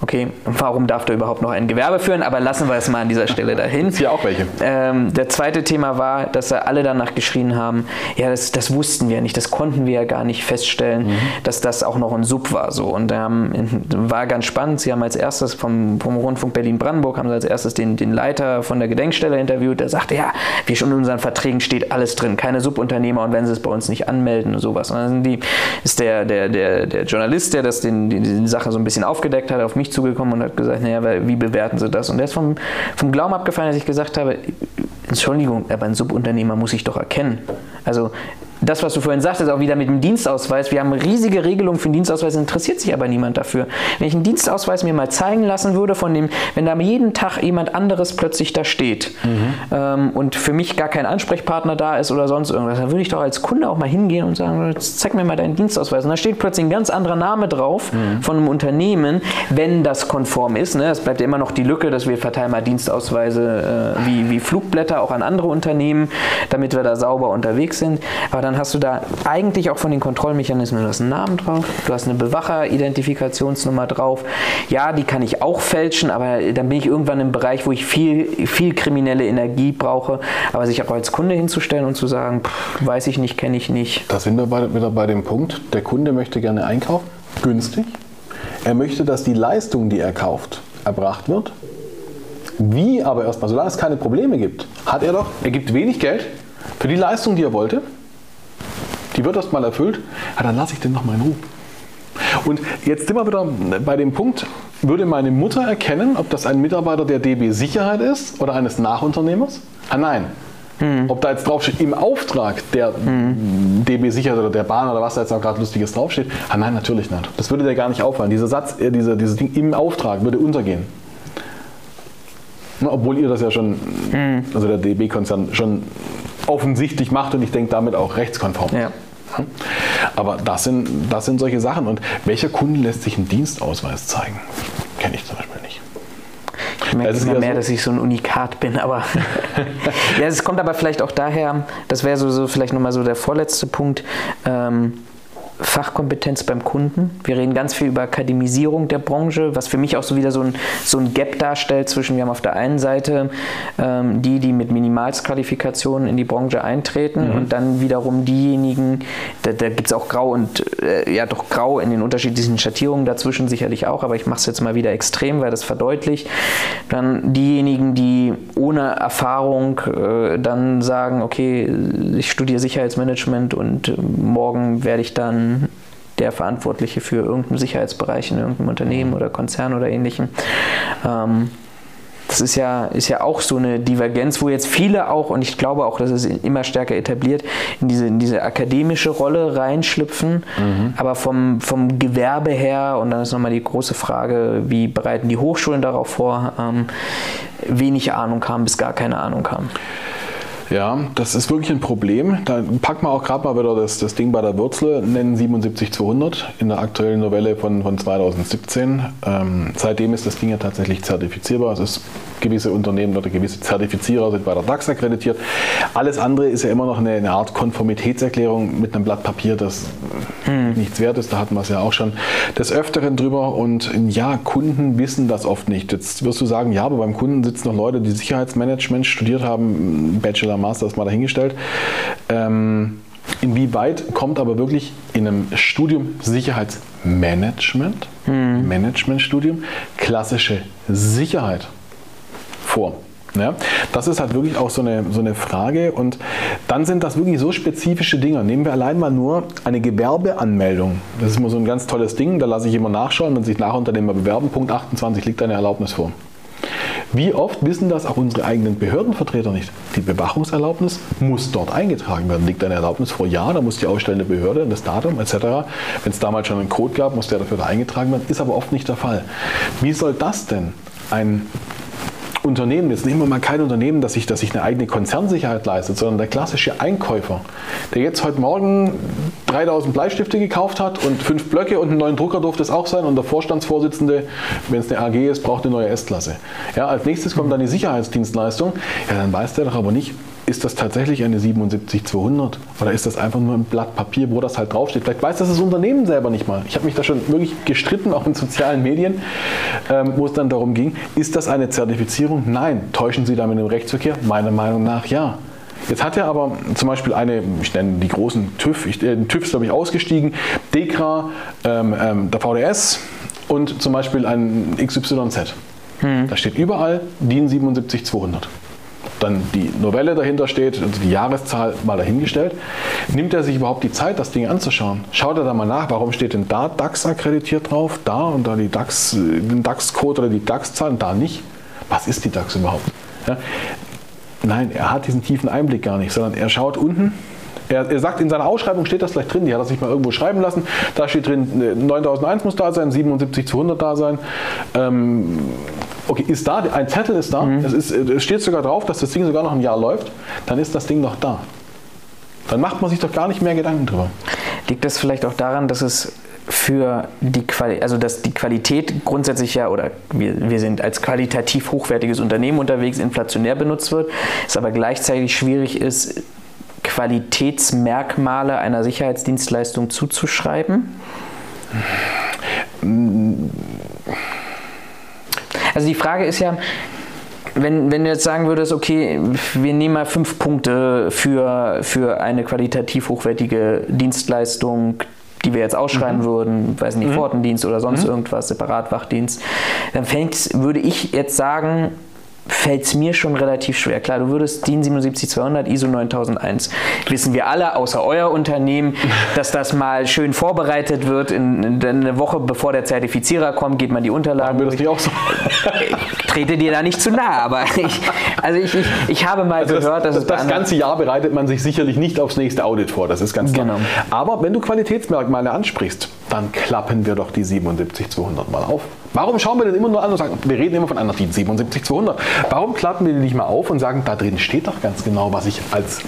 okay, warum darf der überhaupt noch ein Gewerbe führen? Aber lassen wir es mal an dieser Stelle dahin. Hier auch welche. Ähm, der zweite Thema war, dass alle danach geschrien haben, ja, das, das wussten wir nicht, das konnten wir ja gar nicht feststellen, mhm. dass das auch noch ein Sub war. So. Und ähm, war ganz spannend, sie haben als erstes vom, vom Rundfunk Berlin-Brandenburg, haben sie als erstes den, den Leiter von der Gedenkstelle interviewt, der sagte, ja, wie schon in unseren Verträgen steht alles drin, keine Subunternehmer und wenn sie es bei uns nicht anmelden und sowas. Und dann die, ist der, der, der, der Journalist, der das den, die, die Sache so ein bisschen aufgedeckt hat, auf mich zugekommen und hat gesagt, naja, wie bewerten Sie das? Und der ist vom, vom Glauben abgefallen, dass ich gesagt habe, Entschuldigung, aber ein Subunternehmer muss ich doch erkennen. Also das, was du vorhin sagtest, auch wieder mit dem Dienstausweis. Wir haben riesige Regelungen für den Dienstausweis, interessiert sich aber niemand dafür. Wenn ich einen Dienstausweis mir mal zeigen lassen würde, von dem, wenn da jeden Tag jemand anderes plötzlich da steht mhm. ähm, und für mich gar kein Ansprechpartner da ist oder sonst irgendwas, dann würde ich doch als Kunde auch mal hingehen und sagen, zeig mir mal deinen Dienstausweis. Und da steht plötzlich ein ganz anderer Name drauf mhm. von einem Unternehmen, wenn das konform ist. Ne? Es bleibt ja immer noch die Lücke, dass wir verteilen mal Dienstausweise äh, wie, wie Flugblätter auch an andere Unternehmen, damit wir da sauber unterwegs sind. Aber dann dann hast du da eigentlich auch von den Kontrollmechanismen, du hast einen Namen drauf, du hast eine Bewacher-Identifikationsnummer drauf. Ja, die kann ich auch fälschen, aber dann bin ich irgendwann im Bereich, wo ich viel, viel kriminelle Energie brauche. Aber sich auch als Kunde hinzustellen und zu sagen, pff, weiß ich nicht, kenne ich nicht. Da sind wir wieder bei dem Punkt, der Kunde möchte gerne einkaufen, günstig. Er möchte, dass die Leistung, die er kauft, erbracht wird. Wie aber erstmal, solange es keine Probleme gibt, hat er doch, er gibt wenig Geld für die Leistung, die er wollte Die wird erst mal erfüllt, ja, dann lasse ich den noch mal in Ruhe. Und jetzt sind wir wieder bei dem Punkt, würde meine Mutter erkennen, ob das ein Mitarbeiter der DB Sicherheit ist oder eines Nachunternehmers? Ah nein. Hm. Ob da jetzt draufsteht, im Auftrag der hm. DB Sicherheit oder der Bahn oder was da jetzt auch gerade Lustiges draufsteht? Ah nein, natürlich nicht. Das würde dir gar nicht auffallen. Dieser Satz, äh, dieser, dieses Ding im Auftrag würde untergehen. Obwohl ihr das ja schon, hm. also der DB-Konzern schon offensichtlich macht und ich denke damit auch rechtskonform. Ja. Aber das sind, das sind solche Sachen. Und welcher Kunde lässt sich einen Dienstausweis zeigen? Kenne ich zum Beispiel nicht. Ich merke immer mehr, so dass ich so ein Unikat bin, aber ja, es kommt aber vielleicht auch daher, das wäre so, so vielleicht nochmal so der vorletzte Punkt, ähm, Fachkompetenz beim Kunden. Wir reden ganz viel über Akademisierung der Branche, was für mich auch so wieder so ein, so ein Gap darstellt zwischen, wir haben auf der einen Seite ähm, die, die mit Minimalsqualifikationen in die Branche eintreten mhm. und dann wiederum diejenigen, da, da gibt es auch Grau und, äh, ja doch Grau in den unterschiedlichen Schattierungen dazwischen sicherlich auch, aber ich mache es jetzt mal wieder extrem, weil das verdeutlicht. Dann diejenigen, die ohne Erfahrung äh, dann sagen, okay, ich studiere Sicherheitsmanagement und äh, morgen werde ich dann der Verantwortliche für irgendeinen Sicherheitsbereich in irgendeinem Unternehmen oder Konzern oder ähnlichem. Ähm, das ist ja, ist ja auch so eine Divergenz, wo jetzt viele auch, und ich glaube auch, dass es immer stärker etabliert, in diese, in diese akademische Rolle reinschlüpfen, mhm. aber vom, vom Gewerbe her, und dann ist nochmal die große Frage, wie bereiten die Hochschulen darauf vor, ähm, wenig Ahnung haben bis gar keine Ahnung haben. Ja, das ist wirklich ein Problem. Da packen wir auch gerade mal wieder das, das Ding bei der Wurzel, nennen 77200 in der aktuellen Novelle von, von 2017. Ähm, seitdem ist das Ding ja tatsächlich zertifizierbar. Es ist gewisse Unternehmen oder gewisse Zertifizierer sind bei der DAX akkreditiert. Alles andere ist ja immer noch eine, eine Art Konformitätserklärung mit einem Blatt Papier, das hm. nichts wert ist. Da hatten wir es ja auch schon des Öfteren drüber. Und ja, Kunden wissen das oft nicht. Jetzt wirst du sagen, ja, aber beim Kunden sitzen noch Leute, die Sicherheitsmanagement studiert haben, Bachelor, Master, ist mal dahingestellt. Ähm, Inwieweit kommt aber wirklich in einem Studium Sicherheitsmanagement, hm. Managementstudium, klassische Sicherheit vor. Ja, das ist halt wirklich auch so eine, so eine Frage und dann sind das wirklich so spezifische Dinge. Nehmen wir allein mal nur eine Gewerbeanmeldung. Das ist mal so ein ganz tolles Ding, da lasse ich immer nachschauen, wenn sich Nachunternehmer bewerben. Punkt 28 liegt eine Erlaubnis vor. Wie oft wissen das auch unsere eigenen Behördenvertreter nicht? Die Bewachungserlaubnis muss dort eingetragen werden. Liegt eine Erlaubnis vor? Ja, da muss die ausstellende Behörde, das Datum etc. Wenn es damals schon einen Code gab, muss der dafür da eingetragen werden. Ist aber oft nicht der Fall. Wie soll das denn ein Unternehmen, jetzt nehmen wir mal kein Unternehmen, das sich, das sich eine eigene Konzernsicherheit leistet, sondern der klassische Einkäufer, der jetzt heute Morgen 3000 Bleistifte gekauft hat und fünf Blöcke und einen neuen Drucker durfte es auch sein und der Vorstandsvorsitzende, wenn es eine AG ist, braucht eine neue S-Klasse. Ja, als nächstes kommt dann die Sicherheitsdienstleistung, ja, dann weiß der doch aber nicht, ist das tatsächlich eine 77200 oder ist das einfach nur ein Blatt Papier, wo das halt draufsteht? Vielleicht weiß das das Unternehmen selber nicht mal. Ich habe mich da schon wirklich gestritten, auch in sozialen Medien, ähm, wo es dann darum ging, ist das eine Zertifizierung? Nein. Täuschen Sie damit im Rechtsverkehr? Meiner Meinung nach ja. Jetzt hat er aber zum Beispiel eine, ich nenne die großen TÜV, ich, äh, TÜV ist glaube ich ausgestiegen, DEKRA, ähm, ähm, der VDS und zum Beispiel ein XYZ. Hm. Da steht überall DIN 77200 dann die Novelle dahinter steht, also die Jahreszahl mal dahingestellt, nimmt er sich überhaupt die Zeit, das Ding anzuschauen? Schaut er da mal nach, warum steht denn da DAX akkreditiert drauf, da und da die DAX, den DAX-Code oder die DAX-Zahl und da nicht? Was ist die DAX überhaupt? Ja? Nein, er hat diesen tiefen Einblick gar nicht, sondern er schaut unten, er, sagt, in seiner Ausschreibung steht das gleich drin, die hat er sich mal irgendwo schreiben lassen. Da steht drin, 9001 muss da sein, 77 zu 100 da sein. Ähm, okay, ist da, ein Zettel ist da, mhm. es, ist, es steht sogar drauf, dass das Ding sogar noch ein Jahr läuft, dann ist das Ding noch da. Dann macht man sich doch gar nicht mehr Gedanken drüber. Liegt das vielleicht auch daran, dass es für die Qualität, also dass die Qualität grundsätzlich ja, oder wir, wir sind als qualitativ hochwertiges Unternehmen unterwegs, inflationär benutzt wird, es aber gleichzeitig schwierig ist, Qualitätsmerkmale einer Sicherheitsdienstleistung zuzuschreiben? Also die Frage ist ja, wenn, wenn du jetzt sagen würdest, okay, wir nehmen mal fünf Punkte für, für eine qualitativ hochwertige Dienstleistung, die wir jetzt ausschreiben mhm. würden, weiß nicht, mhm. Pfortendienst oder sonst mhm. irgendwas, Separatwachdienst, dann fängt, würde ich jetzt sagen, fällt es mir schon relativ schwer. Klar, du würdest DIN 77200, ISO 9001, wissen wir alle, außer euer Unternehmen, dass das mal schön vorbereitet wird. In, in eine Woche bevor der Zertifizierer kommt, geht man die Unterlagen wir das nicht auch so? Ich trete dir da nicht zu nah, aber ich, also ich, ich, ich habe mal Also gehört, dass das, es das ganze Jahr bereitet man sich sicherlich nicht aufs nächste Audit vor, das ist ganz klar. Genau. Aber wenn du Qualitätsmerkmale ansprichst, dann klappen wir doch die 77200 mal auf. Warum schauen wir denn immer nur an und sagen, wir reden immer von einer DIN 77200. Warum klappen wir die nicht mal auf und sagen, da drin steht doch ganz genau, was ich als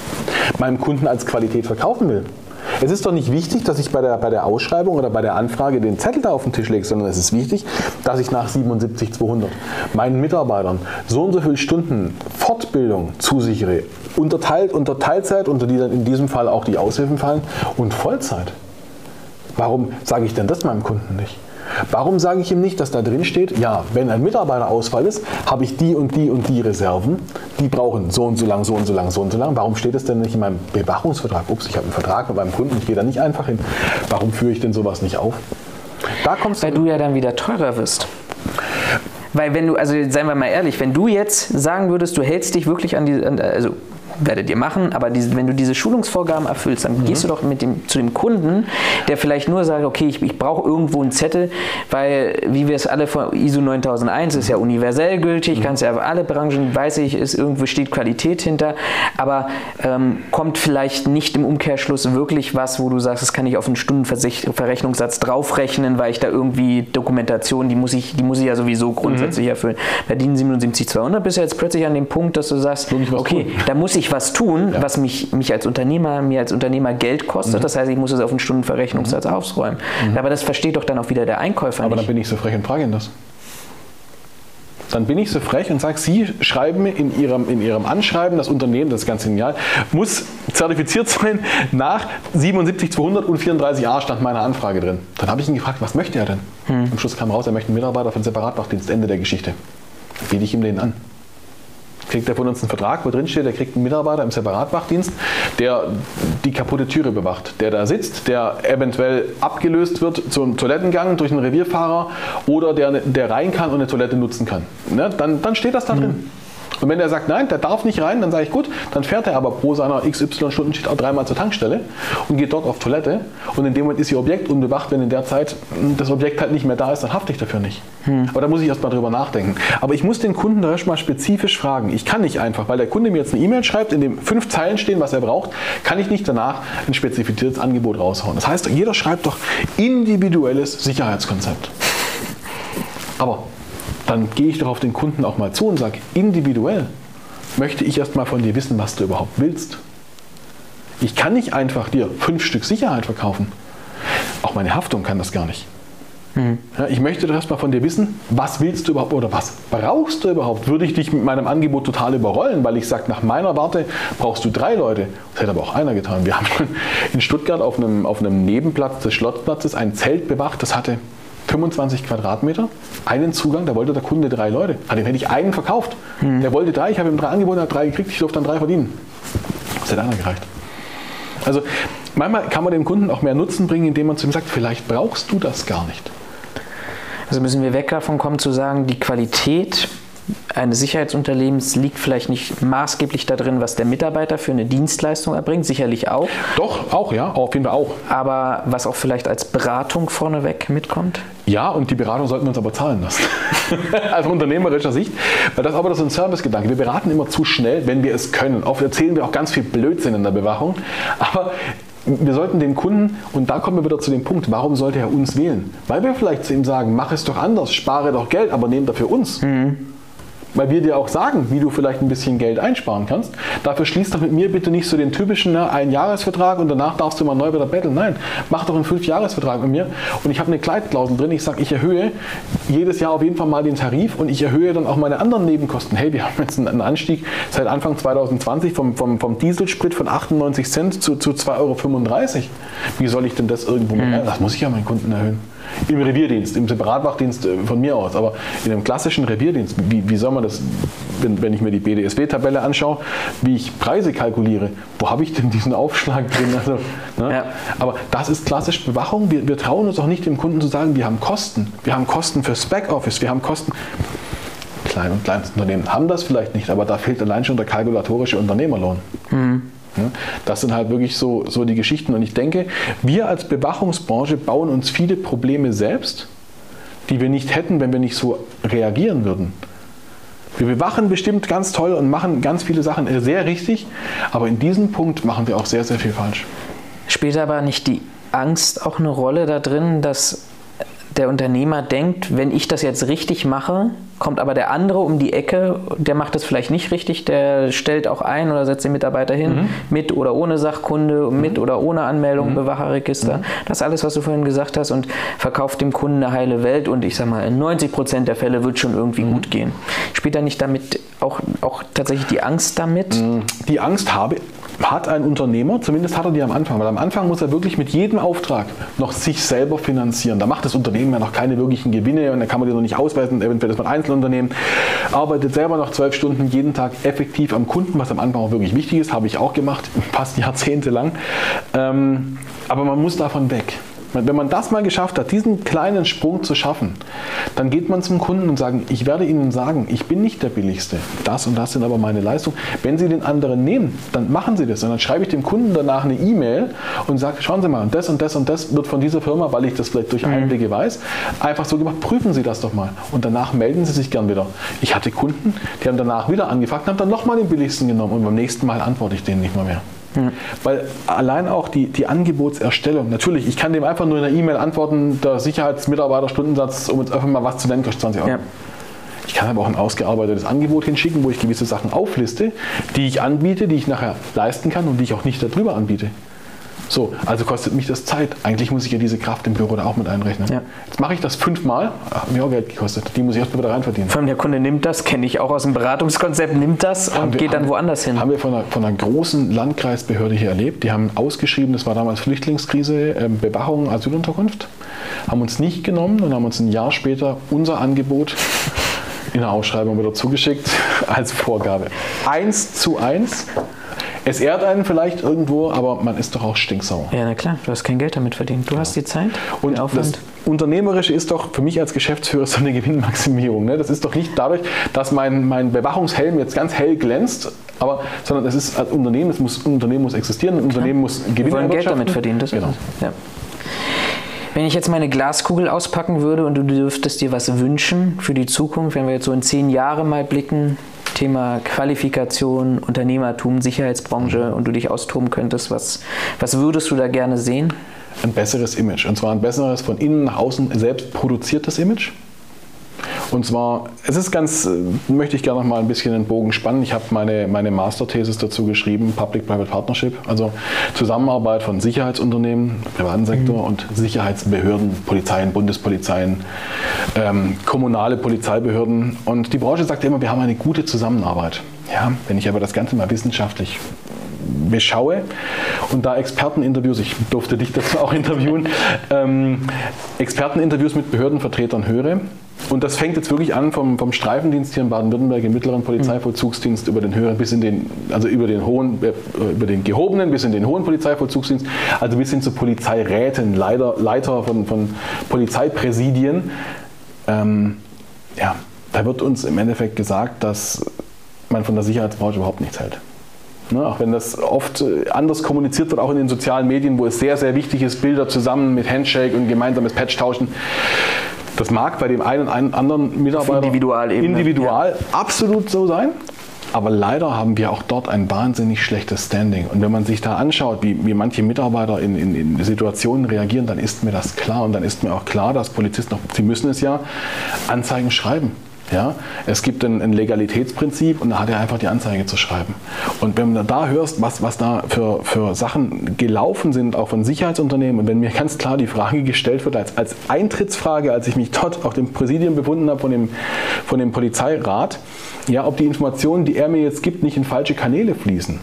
meinem Kunden als Qualität verkaufen will? Es ist doch nicht wichtig, dass ich bei der, bei der Ausschreibung oder bei der Anfrage den Zettel da auf den Tisch lege, sondern es ist wichtig, dass ich nach 77200 meinen Mitarbeitern so und so viele Stunden Fortbildung zusichere, unterteilt unter Teilzeit, unter die dann in diesem Fall auch die Aushilfen fallen, und Vollzeit. Warum sage ich denn das meinem Kunden nicht? Warum sage ich ihm nicht, dass da drin steht, ja, wenn ein Mitarbeiterausfall ist, habe ich die und die und die Reserven, die brauchen so und so lang, so und so lang, so und so lang. Warum steht es denn nicht in meinem Bewachungsvertrag? Ups, ich habe einen Vertrag mit meinem Kunden, ich gehe da nicht einfach hin. Warum führe ich denn sowas nicht auf? Da kommst weil du ja dann wieder teurer wirst. Weil wenn du, also seien wir mal ehrlich, wenn du jetzt sagen würdest, du hältst dich wirklich an die, an, also werdet ihr machen, aber diese, wenn du diese Schulungsvorgaben erfüllst, dann gehst du doch mit dem, zu dem Kunden, der vielleicht nur sagt, okay, ich, ich brauche irgendwo einen Zettel, weil, wie wir es alle von ISO 9001 ist ja universell gültig, kannst ja alle Branchen, weiß ich, ist irgendwo steht Qualität hinter, aber ähm, kommt vielleicht nicht im Umkehrschluss wirklich was, wo du sagst, das kann ich auf einen Stundenverrechnungssatz draufrechnen, weil ich da irgendwie Dokumentation, die muss ich, die muss ich ja sowieso grundsätzlich erfüllen. Bei DIN 77200 bist du jetzt plötzlich an dem Punkt, dass du sagst, okay, da muss ich was tun, was mich, mich als Unternehmer, mir als Unternehmer Geld kostet. Mhm. Das heißt, ich muss es auf einen Stundenverrechnungssatz aufräumen. Aber das versteht doch dann auch wieder der Einkäufer Aber dann nicht. bin ich so frech und frage ihn das. Dann bin ich so frech und sage, Sie schreiben in Ihrem, in Ihrem Anschreiben, das Unternehmen, das ist ganz genial, muss zertifiziert sein nach 77200 und 34a stand meiner Anfrage drin. Dann habe ich ihn gefragt, was möchte er denn? Am Schluss kam raus, er möchte einen Mitarbeiter für den Separatwachdienst, Ende der Geschichte. Dann biete ich ihm den an. Kriegt er von uns einen Vertrag, wo drin steht, er kriegt einen Mitarbeiter im Separatwachdienst, der die kaputte Türe bewacht, der da sitzt, der eventuell abgelöst wird zum Toilettengang durch einen Revierfahrer oder der, der rein kann und eine Toilette nutzen kann. Ne? Dann, dann steht das da drin. Und wenn er sagt, nein, der darf nicht rein, dann sage ich, gut, dann fährt er aber pro seiner XY-Stundenschicht auch dreimal zur Tankstelle und geht dort auf Toilette. Und in dem Moment ist ihr Objekt unbewacht. Wenn in der Zeit das Objekt halt nicht mehr da ist, dann hafte ich dafür nicht. Aber da muss ich erst mal drüber nachdenken. Aber ich muss den Kunden da erst mal spezifisch fragen. Ich kann nicht einfach, weil der Kunde mir jetzt eine E-Mail schreibt, in dem fünf Zeilen stehen, was er braucht, kann ich nicht danach ein spezifiziertes Angebot raushauen. Das heißt, jeder schreibt doch individuelles Sicherheitskonzept. Aber dann gehe ich doch auf den Kunden auch mal zu und sage, individuell möchte ich erst mal von dir wissen, was du überhaupt willst. Ich kann nicht einfach dir fünf Stück Sicherheit verkaufen. Auch meine Haftung kann das gar nicht. Ja, ich möchte doch erstmal von dir wissen, was willst du überhaupt oder was brauchst du überhaupt? Würde ich dich mit meinem Angebot total überrollen, weil ich sage, nach meiner Warte brauchst du drei Leute. Das hätte aber auch einer getan. Wir haben in Stuttgart auf einem, auf einem Nebenplatz des Schlossplatzes ein Zelt bewacht, das hatte 25 Quadratmeter, einen Zugang, da wollte der Kunde drei Leute. An dem hätte ich einen verkauft. Der wollte drei, ich habe ihm drei angeboten, er hat drei gekriegt, ich durfte dann drei verdienen. Das hätte einer gereicht. Also manchmal kann man dem Kunden auch mehr Nutzen bringen, indem man zu ihm sagt, vielleicht brauchst du das gar nicht. Also müssen wir weg davon kommen zu sagen, die Qualität eines Sicherheitsunternehmens liegt vielleicht nicht maßgeblich darin, was der Mitarbeiter für eine Dienstleistung erbringt, sicherlich auch, Doch, auch, ja, auf jeden Fall auch. aber was auch vielleicht als Beratung vorneweg mitkommt. Ja, und die Beratung sollten wir uns aber zahlen lassen. Aus unternehmerischer Sicht. Weil das ist aber das ist ein Servicegedanke. Wir beraten immer zu schnell, wenn wir es können. Oft erzählen wir auch ganz viel Blödsinn in der Bewachung. Aber wir sollten dem Kunden, und da kommen wir wieder zu dem Punkt, warum sollte er uns wählen? Weil wir vielleicht zu ihm sagen, mach es doch anders, spare doch Geld, aber nehm dafür uns. Weil wir dir auch sagen, wie du vielleicht ein bisschen Geld einsparen kannst. Dafür schließ doch mit mir bitte nicht so den typischen ne, Ein-Jahres-Vertrag und danach darfst du mal neu wieder betteln. Nein, mach doch einen Fünf-Jahres-Vertrag mit mir und ich habe eine Kleidklausel drin. Ich sage, ich erhöhe jedes Jahr auf jeden Fall mal den Tarif und ich erhöhe dann auch meine anderen Nebenkosten. Hey, wir haben jetzt einen Anstieg seit Anfang 2020 vom, vom, vom Dieselsprit von 98 Cent zu, zu 2,35 Euro. Wie soll ich denn das irgendwo mit? Das muss ich ja meinen Kunden erhöhen. Im Revierdienst, im Separatwachdienst äh, von mir aus, aber in einem klassischen Revierdienst, wie, wie soll man das, wenn, wenn ich mir die BDSW-Tabelle anschaue, wie ich Preise kalkuliere, wo habe ich denn diesen Aufschlag drin? Also, ne? Ja. Aber das ist klassisch Bewachung. Wir, wir trauen uns auch nicht dem Kunden zu sagen, wir haben Kosten. Wir haben Kosten fürs Backoffice, wir haben Kosten. Klein- und Kleinstunternehmen haben das vielleicht nicht, aber da fehlt allein schon der kalkulatorische Unternehmerlohn. Ja, Das sind halt wirklich so, so die Geschichten. Und ich denke, wir als Bewachungsbranche bauen uns viele Probleme selbst, die wir nicht hätten, wenn wir nicht so reagieren würden. Wir bewachen bestimmt ganz toll und machen ganz viele Sachen sehr richtig, aber in diesem Punkt machen wir auch sehr, sehr viel falsch. Spielt aber nicht die Angst auch eine Rolle da drin, dass der Unternehmer denkt, wenn ich das jetzt richtig mache, kommt aber der andere um die Ecke, der macht das vielleicht nicht richtig, der stellt auch ein oder setzt den Mitarbeiter hin, mhm. mit oder ohne Sachkunde, mhm. mit oder ohne Anmeldung, mhm. Bewacherregister. Mhm. Das ist alles, was du vorhin gesagt hast und verkauft dem Kunden eine heile Welt und ich sag mal, in 90 Prozent der Fälle wird schon irgendwie mhm. gut gehen. Spielt da nicht damit auch, auch tatsächlich die Angst damit? Mhm. Die Angst habe hat ein Unternehmer, zumindest hat er die am Anfang, weil am Anfang muss er wirklich mit jedem Auftrag noch sich selber finanzieren. Da macht das Unternehmen ja noch keine wirklichen Gewinne und da kann man die noch nicht ausweisen, eventuell ist man Einzelunternehmen, arbeitet selber noch zwölf Stunden jeden Tag effektiv am Kunden, was am Anfang auch wirklich wichtig ist, habe ich auch gemacht, fast jahrzehntelang. Ähm, aber man muss davon weg. Wenn man das mal geschafft hat, diesen kleinen Sprung zu schaffen, dann geht man zum Kunden und sagt, ich werde Ihnen sagen, ich bin nicht der Billigste. Das und das sind aber meine Leistungen. Wenn Sie den anderen nehmen, dann machen Sie das. Und dann schreibe ich dem Kunden danach eine E-Mail und sage, schauen Sie mal, das und das und das wird von dieser Firma, weil ich das vielleicht durch mhm. Einblicke weiß, einfach so gemacht, prüfen Sie das doch mal. Und danach melden Sie sich gern wieder. Ich hatte Kunden, die haben danach wieder angefragt und haben dann nochmal den billigsten genommen und beim nächsten Mal antworte ich denen nicht mal mehr. Mhm. Weil allein auch die, die Angebotserstellung, natürlich, ich kann dem einfach nur in einer E-Mail antworten, der Sicherheitsmitarbeiter-Stundensatz, um jetzt einfach mal was zu nennen, kostet 20 Euro. Ja. Ich kann aber auch ein ausgearbeitetes Angebot hinschicken, wo ich gewisse Sachen aufliste, die ich anbiete, die ich nachher leisten kann und die ich auch nicht darüber anbiete. So, also kostet mich das Zeit. Eigentlich muss ich ja diese Kraft im Büro da auch mit einrechnen. Ja. Jetzt mache ich das fünfmal, hat mir auch Geld gekostet. Die muss ich erstmal wieder reinverdienen. Vor allem der Kunde nimmt das, kenne ich auch aus dem Beratungskonzept, nimmt das haben und wir, geht dann woanders hin. Haben wir von einer, von einer, großen Landkreisbehörde hier erlebt. Die haben ausgeschrieben, das war damals Flüchtlingskrise, ähm, Bewachung, Asylunterkunft. Haben uns nicht genommen und haben uns ein Jahr später unser Angebot in der Ausschreibung wieder zugeschickt als Vorgabe. Eins zu eins es ehrt einen vielleicht irgendwo, aber man ist doch auch stinksauer. Ja, na klar, du hast kein Geld damit verdient. Du ja. hast die Zeit. Und das Unternehmerische ist doch für mich als Geschäftsführer so eine Gewinnmaximierung. Ne? Das ist doch nicht dadurch, dass mein, mein Bewachungshelm jetzt ganz hell glänzt, aber, sondern es ist ein Unternehmen, es muss, ein Unternehmen muss existieren, ein Unternehmen muss Gewinn Wir wollen Geld damit verdienen. Das genau. Ja. Wenn ich jetzt meine Glaskugel auspacken würde und du dürftest dir was wünschen für die Zukunft, wenn wir jetzt so in zehn Jahre mal blicken, Thema Qualifikation, Unternehmertum, Sicherheitsbranche und du dich austoben könntest, was, was würdest du da gerne sehen? Ein besseres Image. Und zwar ein besseres von innen nach außen selbst produziertes Image. Und zwar, es ist ganz, äh, möchte ich gerne noch mal ein bisschen den Bogen spannen. Ich habe meine, meine Masterthesis dazu geschrieben, Public-Private Partnership, also Zusammenarbeit von Sicherheitsunternehmen, privaten Sektor mhm. und Sicherheitsbehörden, Polizeien, Bundespolizeien, ähm, kommunale Polizeibehörden. Und die Branche sagt immer, wir haben eine gute Zusammenarbeit. Ja, wenn ich aber das Ganze mal wissenschaftlich beschaue und da Experteninterviews, ich durfte dich dazu auch interviewen, ähm, Experteninterviews mit Behördenvertretern höre, und das fängt jetzt wirklich an vom, vom Streifendienst hier in Baden-Württemberg, im mittleren Polizeivollzugsdienst, über den höheren bis in den, also über den hohen, äh, über den gehobenen bis in den hohen Polizeivollzugsdienst, also bis hin zu Polizeiräten, Leiter, Leiter von, von Polizeipräsidien. Ähm, ja, da wird uns im Endeffekt gesagt, dass man von der Sicherheitsbranche überhaupt nichts hält. Ne, auch wenn das oft äh, anders kommuniziert wird, auch in den sozialen Medien, wo es sehr, sehr wichtig ist, Bilder zusammen mit Handshake und gemeinsames Patch tauschen. Das mag bei dem einen oder anderen Mitarbeiter individual, individual ja. absolut so sein. Aber leider haben wir auch dort ein wahnsinnig schlechtes Standing. Und wenn man sich da anschaut, wie, wie manche Mitarbeiter in, in, in, Situationen reagieren, dann ist mir das klar. Und dann ist mir auch klar, dass Polizisten, sie müssen es ja, Anzeigen schreiben. Ja? Es gibt ein, ein, Legalitätsprinzip und da hat er einfach die Anzeige zu schreiben. Und wenn du da hörst, was, was da für, für Sachen gelaufen sind, auch von Sicherheitsunternehmen, und wenn mir ganz klar die Frage gestellt wird, als, als Eintrittsfrage, als ich mich dort auf dem Präsidium befunden habe von dem, von dem Polizeirat, ja, ob die Informationen, die er mir jetzt gibt, nicht in falsche Kanäle fließen.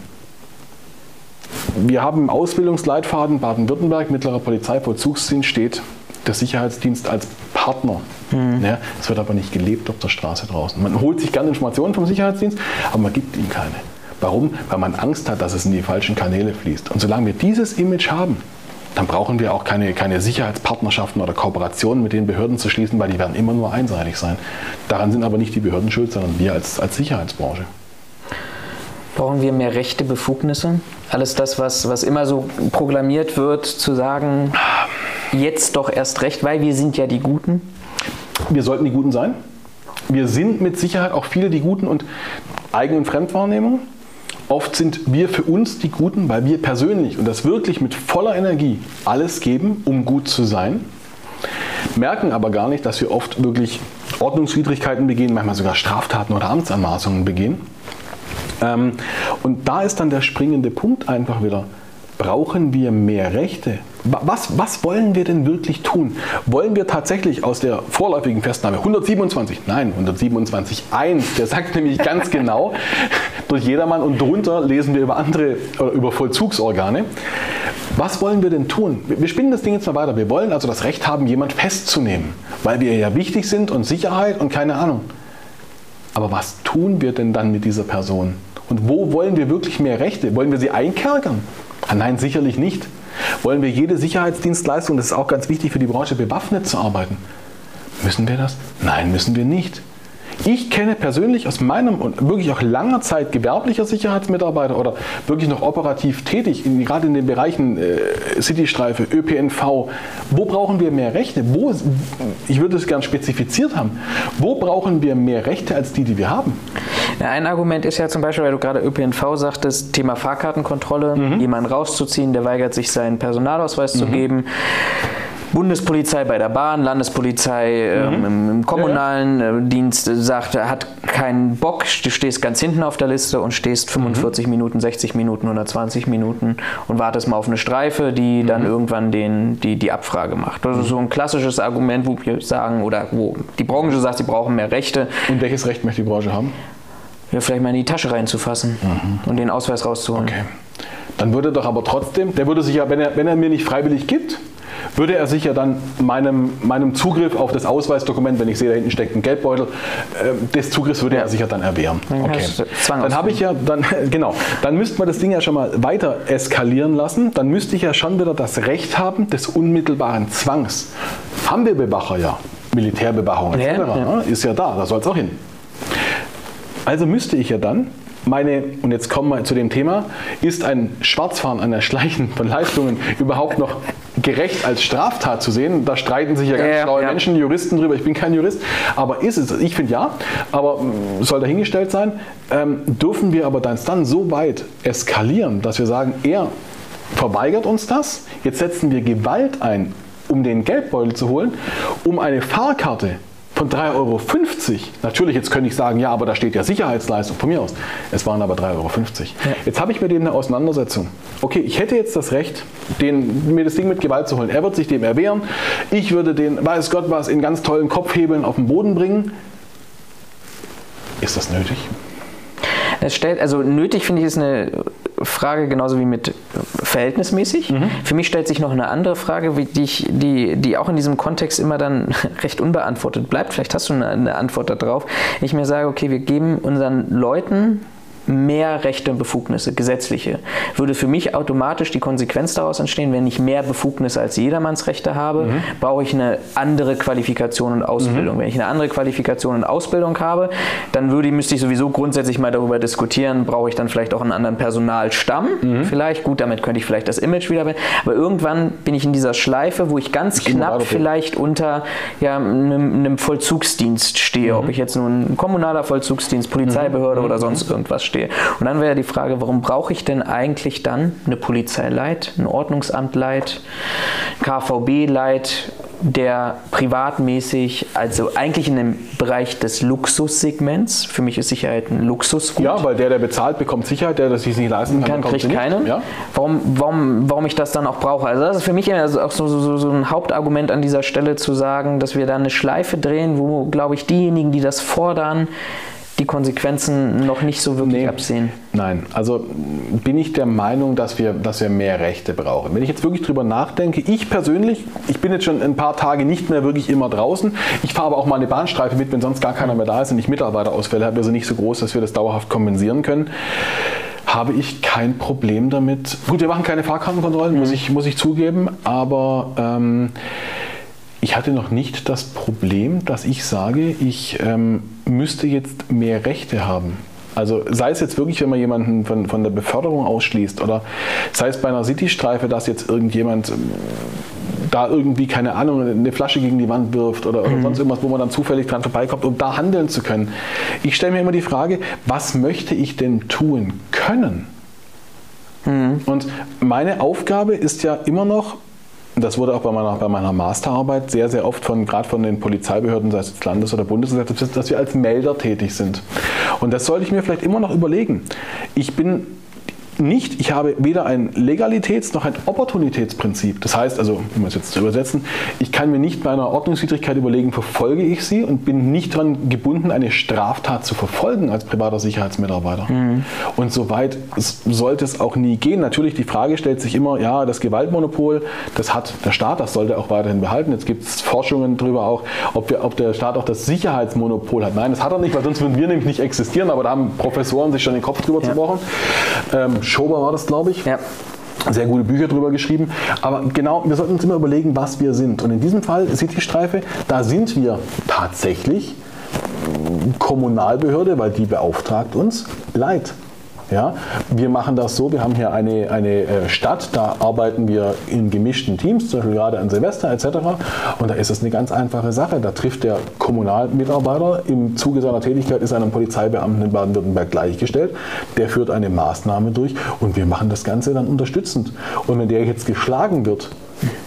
Wir haben im Ausbildungsleitfaden Baden-Württemberg, mittlerer Polizeivollzugsdienst steht der Sicherheitsdienst als Partner. Mhm. Ja, es wird aber nicht gelebt auf der Straße draußen. Man holt sich gerne Informationen vom Sicherheitsdienst, aber man gibt ihm keine. Warum? Weil man Angst hat, dass es in die falschen Kanäle fließt. Und solange wir dieses Image haben, dann brauchen wir auch keine, keine Sicherheitspartnerschaften oder Kooperationen mit den Behörden zu schließen, weil die werden immer nur einseitig sein. Daran sind aber nicht die Behörden schuld, sondern wir als, als Sicherheitsbranche. Brauchen wir mehr rechte Befugnisse? Alles das, was, was immer so proklamiert wird, zu sagen, jetzt doch erst recht, weil wir sind ja die Guten? Wir sollten die Guten sein. Wir sind mit Sicherheit auch viele die Guten und Eigen- und Fremdwahrnehmung. Oft sind wir für uns die Guten, weil wir persönlich und das wirklich mit voller Energie alles geben, um gut zu sein, merken aber gar nicht, dass wir oft wirklich Ordnungswidrigkeiten begehen, manchmal sogar Straftaten oder Amtsanmaßungen begehen. Ähm, und da ist dann der springende Punkt einfach wieder, brauchen wir mehr Rechte? Was, was wollen wir denn wirklich tun? Wollen wir tatsächlich aus der vorläufigen Festnahme 127, nein, 127.1, der sagt nämlich ganz genau, durch jedermann und drunter lesen wir über andere über Vollzugsorgane. Was wollen wir denn tun? Wir spinnen das Ding jetzt mal weiter. Wir wollen also das Recht haben, jemand festzunehmen, weil wir ja wichtig sind und Sicherheit und keine Ahnung. Aber was tun wir denn dann mit dieser Person? Und wo wollen wir wirklich mehr Rechte? Wollen wir sie einkerkern? Ah, nein, sicherlich nicht. Wollen wir jede Sicherheitsdienstleistung, das ist auch ganz wichtig für die Branche, bewaffnet zu arbeiten? Müssen wir das? Nein, müssen wir nicht. Ich kenne persönlich aus meinem und wirklich auch langer Zeit gewerblicher Sicherheitsmitarbeiter oder wirklich noch operativ tätig, in, gerade in den Bereichen äh, Citystreife, ÖPNV. Wo brauchen wir mehr Rechte? Wo, ich würde es gern spezifiziert haben. Wo brauchen wir mehr Rechte als die, die wir haben? Ein Argument ist ja zum Beispiel, weil du gerade ÖPNV sagtest, Thema Fahrkartenkontrolle, mhm. jemanden rauszuziehen, der weigert sich, seinen Personalausweis mhm. zu geben. Bundespolizei bei der Bahn, Landespolizei mhm. ähm, im, im, kommunalen ja, ja. Äh, Dienst sagt, er hat keinen Bock, du stehst ganz hinten auf der Liste und stehst 45 mhm. Minuten, 60 Minuten, 120 Minuten und wartest mal auf eine Streife, die mhm. dann irgendwann den, die, die Abfrage macht. Das ist so ein klassisches Argument, wo wir sagen, oder wo die Branche sagt, sie brauchen mehr Rechte. Und welches Recht möchte die Branche haben? Ja, vielleicht mal in die Tasche reinzufassen mhm. und den Ausweis rauszuholen. Okay. Dann würde doch aber trotzdem, der würde sich ja, wenn er, wenn er mir nicht freiwillig gibt, würde er sich ja dann meinem, meinem Zugriff auf das Ausweisdokument, wenn ich sehe, da hinten steckt ein Geldbeutel, äh, des Zugriffs würde er sich ja dann erwehren. Okay. Dann habe ich ja, dann, genau, dann müsste man das Ding ja schon mal weiter eskalieren lassen. Dann müsste ich ja schon wieder das Recht haben des unmittelbaren Zwangs. Haben wir Bewacher ja. Militärbewachung etc. Ja, ja. Ne, ist ja da, da soll es auch hin. Also müsste ich ja dann meine, und jetzt kommen wir zu dem Thema, ist ein Schwarzfahren, ein Erschleichen von Leistungen überhaupt noch gerecht als Straftat zu sehen? Da streiten sich ja ganz ja, schlaue ja. Menschen, Juristen drüber. Ich bin kein Jurist, aber ist es? Ich finde ja, aber mm, soll dahingestellt sein. Ähm, dürfen wir aber dann, dann so weit eskalieren, dass wir sagen, er verweigert uns das, jetzt setzen wir Gewalt ein, um den Geldbeutel zu holen, um eine Fahrkarte von 3,50 Euro. Natürlich, jetzt könnte ich sagen, ja, aber da steht ja Sicherheitsleistung von mir aus. Es waren aber 3,50 Euro. Ja. Jetzt habe ich mit dem eine Auseinandersetzung. Okay, ich hätte jetzt das Recht, den, mir das Ding mit Gewalt zu holen. Er wird sich dem erwehren. Ich würde den, weiß Gott was, in ganz tollen Kopfhebeln auf den Boden bringen. Ist das nötig? Es stellt, also nötig finde ich ist eine Frage genauso wie mit verhältnismäßig. Mhm. Für mich stellt sich noch eine andere Frage, die, ich, die, die auch in diesem Kontext immer dann recht unbeantwortet bleibt. Vielleicht hast du eine, eine Antwort darauf. Ich mir sage, okay, wir geben unseren Leuten mehr Rechte und Befugnisse, gesetzliche, würde für mich automatisch die Konsequenz daraus entstehen, wenn ich mehr Befugnisse als Jedermannsrechte habe, mhm. brauche ich eine andere Qualifikation und Ausbildung. Mhm. Wenn ich eine andere Qualifikation und Ausbildung habe, dann würde, müsste ich sowieso grundsätzlich mal darüber diskutieren, brauche ich dann vielleicht auch einen anderen Personalstamm. Mhm. Vielleicht, gut, damit könnte ich vielleicht das Image wieder, aber irgendwann bin ich in dieser Schleife, wo ich ganz ich knapp vielleicht unter ja, einem, einem Vollzugsdienst stehe, ob mhm. ich jetzt nun ein kommunaler Vollzugsdienst, Polizeibehörde mhm. oder sonst irgendwas stehe stehe. Und dann wäre die Frage, warum brauche ich denn eigentlich dann eine Polizeileit, ein Ordnungsamtleit, KVB-Leit, der privatmäßig, also eigentlich in dem Bereich des Luxussegments, für mich ist Sicherheit ein Luxusgut. Ja, weil der, der bezahlt, bekommt Sicherheit, der das sich nicht leisten kann, kann kriegt keine. Ja? Warum, warum, warum ich das dann auch brauche. Also das ist für mich auch so, so, so ein Hauptargument an dieser Stelle zu sagen, dass wir da eine Schleife drehen, wo, glaube ich, diejenigen, die das fordern, die Konsequenzen noch nicht so wirklich nee, absehen. Nein, also bin ich der Meinung, dass wir, dass wir mehr Rechte brauchen. Wenn ich jetzt wirklich drüber nachdenke, ich persönlich, ich bin jetzt schon ein paar Tage nicht mehr wirklich immer draußen. Ich fahre aber auch mal eine Bahnstreife mit, wenn sonst gar keiner mehr da ist und ich Mitarbeiterausfälle habe, also nicht so groß, dass wir das dauerhaft kompensieren können habe ich kein Problem damit. Gut, wir machen keine Fahrkartenkontrollen, muss, ich, muss ich zugeben, aber ähm, ich hatte noch nicht das Problem, dass ich sage, ich ähm, müsste jetzt mehr Rechte haben. Also sei es jetzt wirklich, wenn man jemanden von, von der Beförderung ausschließt oder sei es bei einer Citystreife, dass jetzt irgendjemand ähm, da irgendwie, keine Ahnung, eine Flasche gegen die Wand wirft oder, oder sonst irgendwas, wo man dann zufällig dran vorbeikommt, um da handeln zu können. Ich stelle mir immer die Frage, was möchte ich denn tun können? Und meine Aufgabe ist ja immer noch, das wurde auch bei meiner, bei meiner Masterarbeit sehr, sehr oft von, gerade von den Polizeibehörden, sei es Landes- oder Bundes, gesagt, dass wir als Melder tätig sind. Und das sollte ich mir vielleicht immer noch überlegen. Ich bin nicht, ich habe weder ein Legalitäts- noch ein Opportunitätsprinzip. Das heißt, also, um es jetzt zu übersetzen, ich kann mir nicht bei einer Ordnungswidrigkeit überlegen, verfolge ich sie und bin nicht daran gebunden, eine Straftat zu verfolgen als privater Sicherheitsmitarbeiter. Und soweit sollte es auch nie gehen. Natürlich, die Frage stellt sich immer, ja, das Gewaltmonopol, das hat der Staat, das sollte er auch weiterhin behalten. Jetzt gibt es Forschungen darüber auch, ob, wir, ob der Staat auch das Sicherheitsmonopol hat. Nein, das hat er nicht, weil sonst würden wir nämlich nicht existieren, aber da haben Professoren sich schon den Kopf drüber Ja. zerbrochen. Ähm, Schober war das, glaube ich. Ja. Sehr gute Bücher drüber geschrieben. Aber genau, wir sollten uns immer überlegen, was wir sind. Und in diesem Fall, Citystreife, da sind wir tatsächlich Kommunalbehörde, weil die beauftragt uns, Leid. Ja, wir machen das so, wir haben hier eine, eine äh, Stadt, da arbeiten wir in gemischten Teams, zum Beispiel gerade an Silvester etc. Und da ist es eine ganz einfache Sache. Da trifft der Kommunalmitarbeiter im Zuge seiner Tätigkeit, ist einem Polizeibeamten in Baden-Württemberg gleichgestellt, der führt eine Maßnahme durch und wir machen das Ganze dann unterstützend. Und wenn der jetzt geschlagen wird,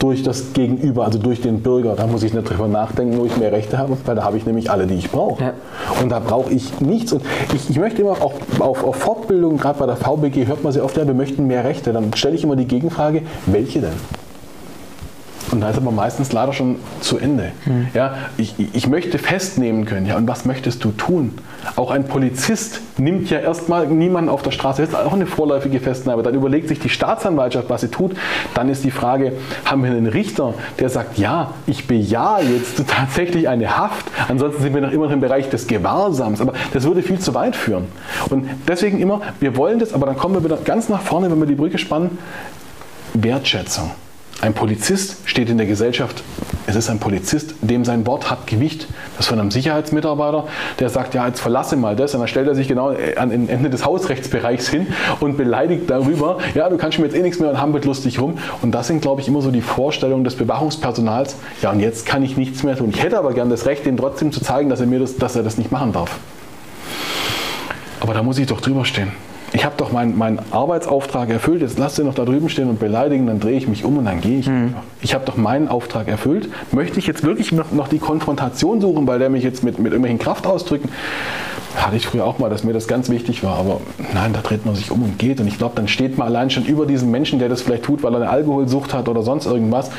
durch das Gegenüber, also durch den Bürger. Da muss ich nicht drüber nachdenken, wo ich mehr Rechte habe, weil da habe ich nämlich alle, die ich brauche. Ja. Und da brauche ich nichts. Und ich, ich möchte immer auch auf, auf Fortbildung, gerade bei der VBG, hört man sehr oft, ja, wir möchten mehr Rechte. Dann stelle ich immer die Gegenfrage, welche denn? Und da ist aber meistens leider schon zu Ende. Ja, ich, ich möchte festnehmen können. Ja, und was möchtest du tun? Auch ein Polizist nimmt ja erstmal niemanden auf der Straße. Das ist auch eine vorläufige Festnahme. Dann überlegt sich die Staatsanwaltschaft, was sie tut. Dann ist die Frage, haben wir einen Richter, der sagt, ja, ich bejahe jetzt tatsächlich eine Haft. Ansonsten sind wir noch immer im Bereich des Gewahrsams. Aber das würde viel zu weit führen. Und deswegen immer, wir wollen das, aber dann kommen wir wieder ganz nach vorne, wenn wir die Brücke spannen. Wertschätzung. Ein Polizist steht in der Gesellschaft, es ist ein Polizist, dem sein Wort hat Gewicht. Das von einem Sicherheitsmitarbeiter, der sagt, ja, jetzt verlasse mal das. Und dann stellt er sich genau an den Ende des Hausrechtsbereichs hin und beleidigt darüber, ja, du kannst mir jetzt eh nichts mehr und hampelt lustig rum. Und das sind, glaube ich, immer so die Vorstellungen des Bewachungspersonals. Ja, und jetzt kann ich nichts mehr tun. Ich hätte aber gern das Recht, dem trotzdem zu zeigen, dass er, mir das, dass er das nicht machen darf. Aber da muss ich doch drüber stehen. Ich habe doch meinen meinen Arbeitsauftrag erfüllt, jetzt lasst ihr noch da drüben stehen und beleidigen, dann drehe ich mich um und dann gehe ich einfach. Ich habe doch meinen Auftrag erfüllt. Möchte ich jetzt wirklich noch, noch die Konfrontation suchen, weil der mich jetzt mit, mit irgendwelchen Kraftausdrücken, hatte ich früher auch mal, dass mir das ganz wichtig war, aber nein, da dreht man sich um und geht und ich glaube, dann steht man allein schon über diesen Menschen, der das vielleicht tut, weil er eine Alkoholsucht hat oder sonst irgendwas,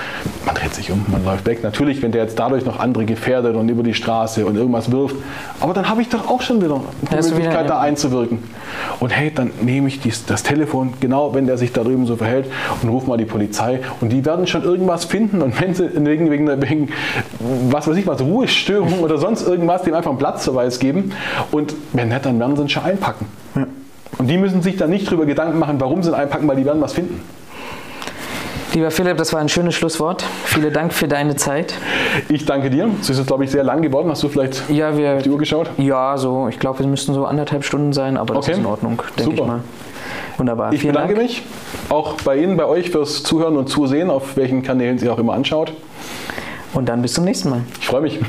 man dreht sich um, man läuft weg. Natürlich, wenn der jetzt dadurch noch andere gefährdet und über die Straße und irgendwas wirft, aber dann habe ich doch auch schon wieder die wieder- Möglichkeit, ja. da einzuwirken. Und hey, dann nehme ich dies, das Telefon, genau wenn der sich da drüben so verhält, und rufe mal die Polizei. Und die werden schon irgendwas finden. Und wenn sie wegen, wegen, wegen was weiß ich was, Ruhestörung oder sonst irgendwas, dem einfach einen Platzverweis geben. Und wenn nicht, dann werden sie ihn schon einpacken. Und die müssen sich dann nicht drüber Gedanken machen, warum sie einpacken, weil die werden was finden. Lieber Philipp, das war ein schönes Schlusswort. Vielen Dank für deine Zeit. Ich danke dir. Es ist jetzt, glaube ich, sehr lang geworden. Hast du vielleicht Ja, wir. die Uhr geschaut? Ja, so, ich glaube, wir müssten so anderthalb Stunden sein, aber das Okay. ist in Ordnung, denke ich mal. Wunderbar. Ich Vielen bedanke Dank. mich auch bei Ihnen, bei euch fürs Zuhören und Zusehen, auf welchen Kanälen Sie auch immer anschaut. Und dann bis zum nächsten Mal. Ich freue mich.